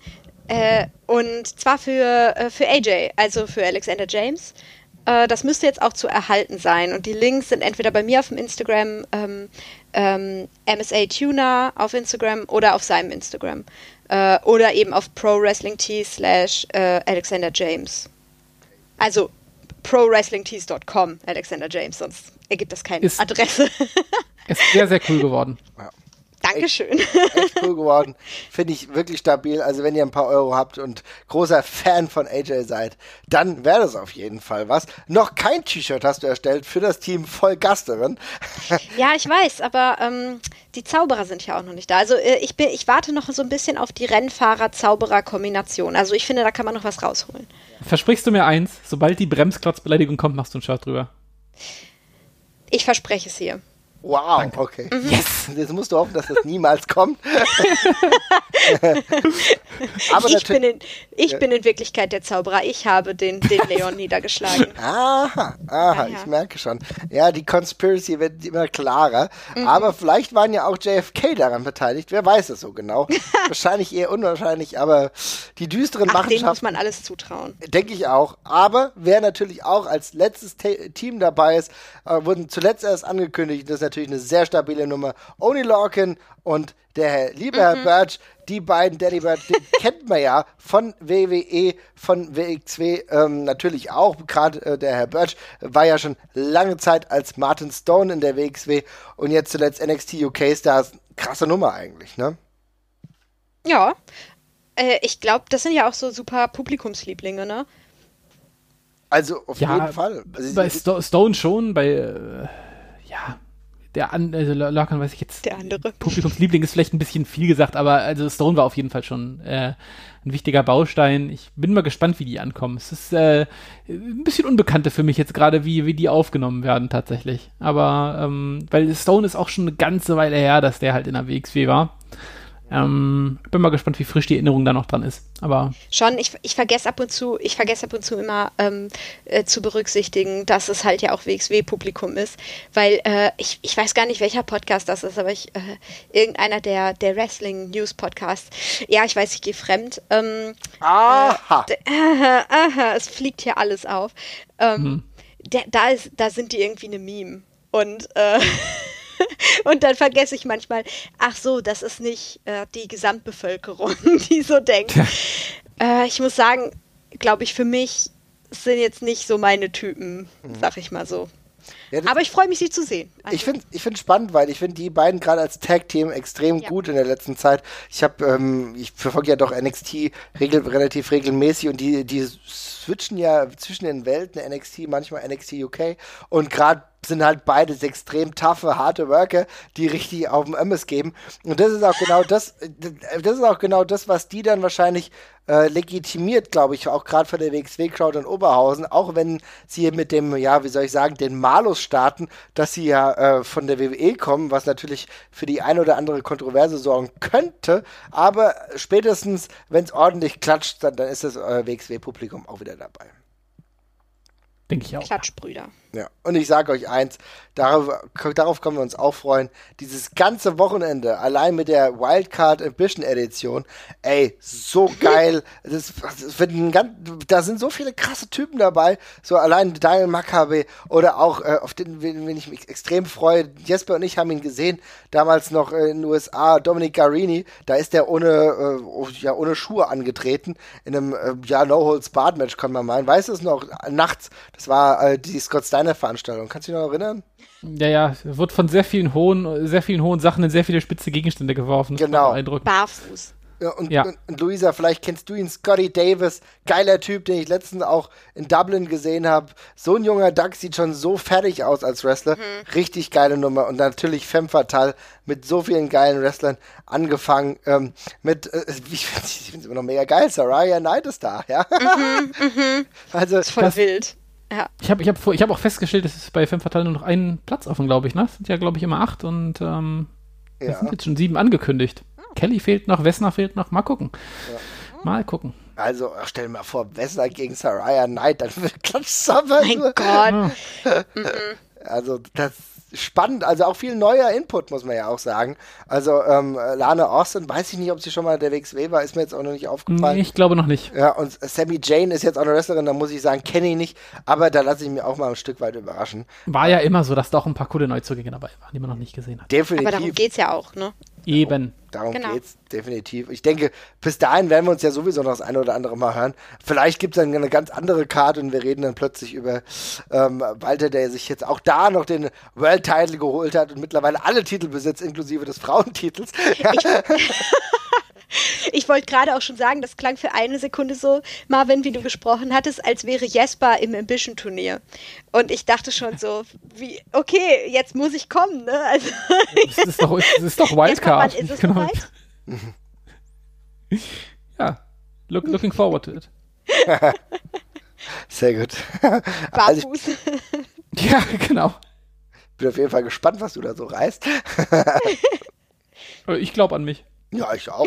[SPEAKER 2] äh, und zwar für, äh, für AJ, also für Alexander James. Äh, das müsste jetzt auch zu erhalten sein. Und die Links sind entweder bei mir auf dem Instagram, ähm, ähm MSA Tuner auf Instagram oder auf seinem Instagram. Äh, oder eben auf Pro Wrestling T slash äh, Alexander James. Also prowrestlingtees.com, Alexander James, sonst ergibt das keine
[SPEAKER 3] Ist-
[SPEAKER 2] Adresse.
[SPEAKER 3] Ist sehr, sehr cool geworden.
[SPEAKER 2] Dankeschön.
[SPEAKER 1] Echt cool geworden. Finde ich wirklich stabil. Also wenn ihr ein paar Euro habt und großer Fan von AJ seid, dann wäre das auf jeden Fall was. Noch kein T-Shirt hast du erstellt für das Team Vollgasterin.
[SPEAKER 2] Ja, ich weiß, aber ähm, die Zauberer sind ja auch noch nicht da. Also äh, ich, bin, ich warte noch so ein bisschen auf die Rennfahrer-Zauberer-Kombination. Also ich finde, da kann man noch was rausholen.
[SPEAKER 3] Versprichst du mir eins, sobald die Bremsklotzbeleidigung kommt, machst du ein Shirt drüber.
[SPEAKER 2] Ich verspreche es hier.
[SPEAKER 1] Wow, okay. Yes! Jetzt musst du hoffen, dass das niemals kommt. Aber
[SPEAKER 2] ich
[SPEAKER 1] natürlich.
[SPEAKER 2] bin, in, ich bin in Wirklichkeit der Zauberer. Ich habe den, den Leon niedergeschlagen.
[SPEAKER 1] Aha, aha,
[SPEAKER 2] Ja, ja.
[SPEAKER 1] ich merke schon. Ja, die Conspiracy wird immer klarer.
[SPEAKER 2] Mhm.
[SPEAKER 1] Aber vielleicht waren ja auch JFK daran beteiligt. Wer weiß es so genau. Wahrscheinlich eher unwahrscheinlich, aber die düsteren
[SPEAKER 2] Ach, dem muss
[SPEAKER 1] Machenschaften
[SPEAKER 2] man alles zutrauen.
[SPEAKER 1] Denke ich auch. Aber wer natürlich auch als letztes Te Team dabei ist, äh, wurden zuletzt erst angekündigt. Das ist natürlich eine sehr stabile Nummer. Oni Larkin und der Herr, liebe Herr Birch, die beiden Daddy Birch, die kennt man ja von WWE, von WXW ähm, natürlich auch. Gerade äh, der Herr Birch war ja schon lange Zeit als Martin Stone in der WXW und jetzt zuletzt NXT UK Stars. Krasse Nummer eigentlich, ne?
[SPEAKER 2] Ja. Äh, ich glaube, das sind ja auch so super Publikumslieblinge, ne?
[SPEAKER 1] Also auf
[SPEAKER 3] Ja,
[SPEAKER 1] jeden Fall. Also,
[SPEAKER 3] Bei Sto Stone schon, bei, äh, ja, der an, also Larkin weiß ich jetzt.
[SPEAKER 2] Der andere.
[SPEAKER 3] Publikumsliebling ist vielleicht ein bisschen viel gesagt, aber also Stone war auf jeden Fall schon äh, ein wichtiger Baustein. Ich bin mal gespannt, wie die ankommen. Es ist äh, ein bisschen unbekannte für mich jetzt gerade, wie, wie die aufgenommen werden tatsächlich. Aber ähm, weil Stone ist auch schon eine ganze Weile her, dass der halt in der WXW war. Ähm, bin mal gespannt, wie frisch die Erinnerung da noch dran ist. Aber
[SPEAKER 2] Schon, ich, ich vergesse ab und zu, ich vergesse ab und zu immer ähm, äh, zu berücksichtigen, dass es halt ja auch WXW-Publikum ist, weil äh, ich, ich weiß gar nicht, welcher Podcast das ist, aber ich, äh, irgendeiner der, der Wrestling-News-Podcasts, ja, ich weiß, ich gehe fremd, ähm,
[SPEAKER 1] aha.
[SPEAKER 2] aha, aha, es fliegt hier alles auf. Ähm, der, da, ist, da sind die irgendwie eine Meme. Und, äh, und dann vergesse ich manchmal, ach so, das ist nicht äh, die Gesamtbevölkerung, die so denkt. Äh, ich muss sagen, glaube ich, für mich sind jetzt nicht so meine Typen, sag ich mal so.
[SPEAKER 1] Ja,
[SPEAKER 2] Aber ich freue mich, sie zu sehen. Also,
[SPEAKER 1] Ich finde ich find spannend, weil ich finde die beiden gerade als Tag-Team extrem
[SPEAKER 2] Ja.
[SPEAKER 1] gut in der letzten Zeit. Ich habe, ähm, ich verfolge ja doch NXT regel, relativ regelmäßig und die, die switchen ja zwischen den Welten, NXT, manchmal NXT UK und gerade sind halt beides extrem taffe, harte Worker, die richtig auf dem Ömmes geben. Und das ist auch genau das, das ist auch genau das, was die dann wahrscheinlich äh, legitimiert, glaube ich, auch gerade von der WXW-Crowd in Oberhausen, auch wenn sie mit dem, ja, wie soll ich sagen, den Malus starten, dass sie ja äh, von der WWE kommen, was natürlich für die ein oder andere Kontroverse sorgen könnte, aber spätestens, wenn es ordentlich klatscht, dann, dann ist das äh, WXW-Publikum auch wieder dabei.
[SPEAKER 3] Denke ich auch.
[SPEAKER 2] Klatschbrüder.
[SPEAKER 1] Ja, und ich sage euch eins, darauf, darauf können wir uns auch freuen. Dieses ganze Wochenende, allein mit der Wildcard Ambition Edition, ey, so geil. Das, das wird ein ganz, da sind so viele krasse Typen dabei. So allein Daniel Maccabi oder auch, äh, auf den, wen, wen ich mich extrem freue. Jesper und ich haben ihn gesehen, damals noch in den USA, Dominic Garini. Da ist der ohne, äh, oh, ja, ohne Schuhe angetreten. In einem, äh, ja, No-Holds-Barred-Match, kann man meinen. Weißt du es noch? Nachts. Das war äh, die Scott Steiner Veranstaltung. Kannst du dich noch erinnern?
[SPEAKER 3] Ja, ja, wird von sehr vielen hohen, sehr vielen hohen Sachen in sehr viele spitze Gegenstände geworfen. Das
[SPEAKER 1] Genau.
[SPEAKER 2] Barfuß.
[SPEAKER 1] Ja, und,
[SPEAKER 3] Ja.
[SPEAKER 1] Und, und Luisa, vielleicht kennst du ihn, Scotty Davis, geiler Typ, den ich letztens auch in Dublin gesehen habe. So ein junger Duck sieht schon so fertig aus als Wrestler. Richtig geile Nummer. Und natürlich Femme Fatale mit so vielen geilen Wrestlern angefangen. Ähm, mit, äh, ich finde es immer noch mega geil, Saraya Knight ist da, ja. Also,
[SPEAKER 2] Ist voll
[SPEAKER 3] Das-
[SPEAKER 2] wild. Ja.
[SPEAKER 3] Ich habe ich hab, vor- ich hab auch festgestellt, es ist bei Femme Fatale nur noch einen Platz offen, glaube ich. Ne? Es sind ja, glaube ich, immer acht und ähm, es
[SPEAKER 1] ja.
[SPEAKER 3] sind jetzt schon sieben angekündigt. Kelly fehlt noch, Wessner fehlt noch. Mal gucken. Mal gucken.
[SPEAKER 1] also stell dir mal vor, Wessler gegen Saraya Knight, dann klatscht aber
[SPEAKER 2] Mein
[SPEAKER 1] nur.
[SPEAKER 2] Gott.
[SPEAKER 1] Also das spannend, also auch viel neuer Input, muss man ja auch sagen. Also ähm, Lana Austin, weiß ich nicht, ob sie schon mal der WXW war, ist mir jetzt auch noch nicht aufgefallen.
[SPEAKER 3] Ich glaube noch nicht.
[SPEAKER 1] Ja, und Sammy Jane ist jetzt auch eine Wrestlerin, da muss ich sagen, kenne ich nicht, aber da lasse ich mich auch mal ein Stück weit überraschen.
[SPEAKER 3] War ja immer so, dass da auch ein paar coole Neuzugänge dabei waren, die man noch nicht gesehen hat.
[SPEAKER 2] Aber darum
[SPEAKER 1] Definitiv.
[SPEAKER 2] geht's ja auch, ne?
[SPEAKER 3] Eben.
[SPEAKER 1] Darum
[SPEAKER 2] Genau.
[SPEAKER 1] geht's definitiv. Ich denke, bis dahin werden wir uns ja sowieso noch das eine oder andere Mal hören. Vielleicht gibt's dann eine ganz andere Karte und wir reden dann plötzlich über ähm, Walter, der sich jetzt auch da noch den World Title geholt hat und mittlerweile alle Titel besitzt, inklusive des Frauentitels. Ja,
[SPEAKER 2] Ich wollte gerade auch schon sagen, das klang für eine Sekunde so, Marvin, wie du gesprochen hattest, als wäre Jesper im Ambition-Turnier. Und ich dachte schon so, wie, okay, jetzt muss ich kommen, ne? Also,
[SPEAKER 3] Das ist doch, das ist doch Wildcard.
[SPEAKER 2] ist es
[SPEAKER 3] Genau. Ja. Look, looking forward to it.
[SPEAKER 1] Sehr gut. Also ich
[SPEAKER 2] Barfuß.
[SPEAKER 3] Ja, genau.
[SPEAKER 1] bin auf jeden Fall gespannt, was du da so reißt.
[SPEAKER 3] Ich glaube an mich.
[SPEAKER 1] Ja, ich auch.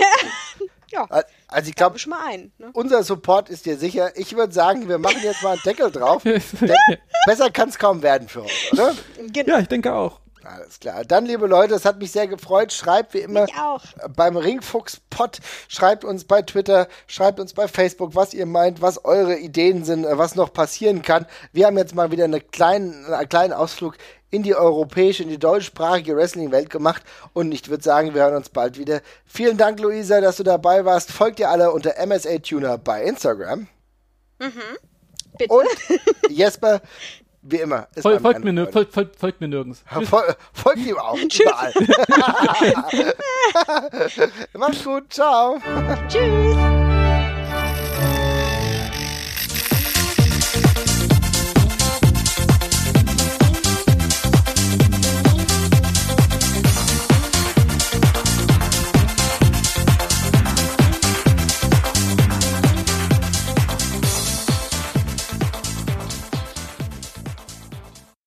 [SPEAKER 2] ja,
[SPEAKER 1] Also ich
[SPEAKER 2] glaube
[SPEAKER 1] glaube,
[SPEAKER 2] schon mal ein. Ne?
[SPEAKER 1] unser Support ist dir sicher. Ich würde sagen, wir machen jetzt mal einen Deckel drauf.
[SPEAKER 3] ja,
[SPEAKER 1] Besser kann es kaum werden für uns, oder?
[SPEAKER 2] Genau.
[SPEAKER 3] ich denke auch.
[SPEAKER 1] Alles klar. Dann, liebe Leute, es hat mich sehr gefreut. Schreibt wie immer beim Ringfuchs-Pod. Schreibt uns bei Twitter, schreibt uns bei Facebook, was ihr meint, was eure Ideen sind, äh, was noch passieren kann. Wir haben jetzt mal wieder eine kleinen, einen kleinen Ausflug in die europäische, in die deutschsprachige Wrestling-Welt gemacht. Und ich würde sagen, wir hören uns bald wieder. Vielen Dank, Luisa, dass du dabei warst. Folgt ihr alle unter MSA Tuner bei Instagram.
[SPEAKER 2] Bitte.
[SPEAKER 1] Und Jesper, wie immer.
[SPEAKER 3] Fol folgt, mir, folgt, folgt, folgt mir nirgends.
[SPEAKER 1] Fol folgt ihm auch. Überall. Macht's gut. Ciao.
[SPEAKER 2] Tschüss.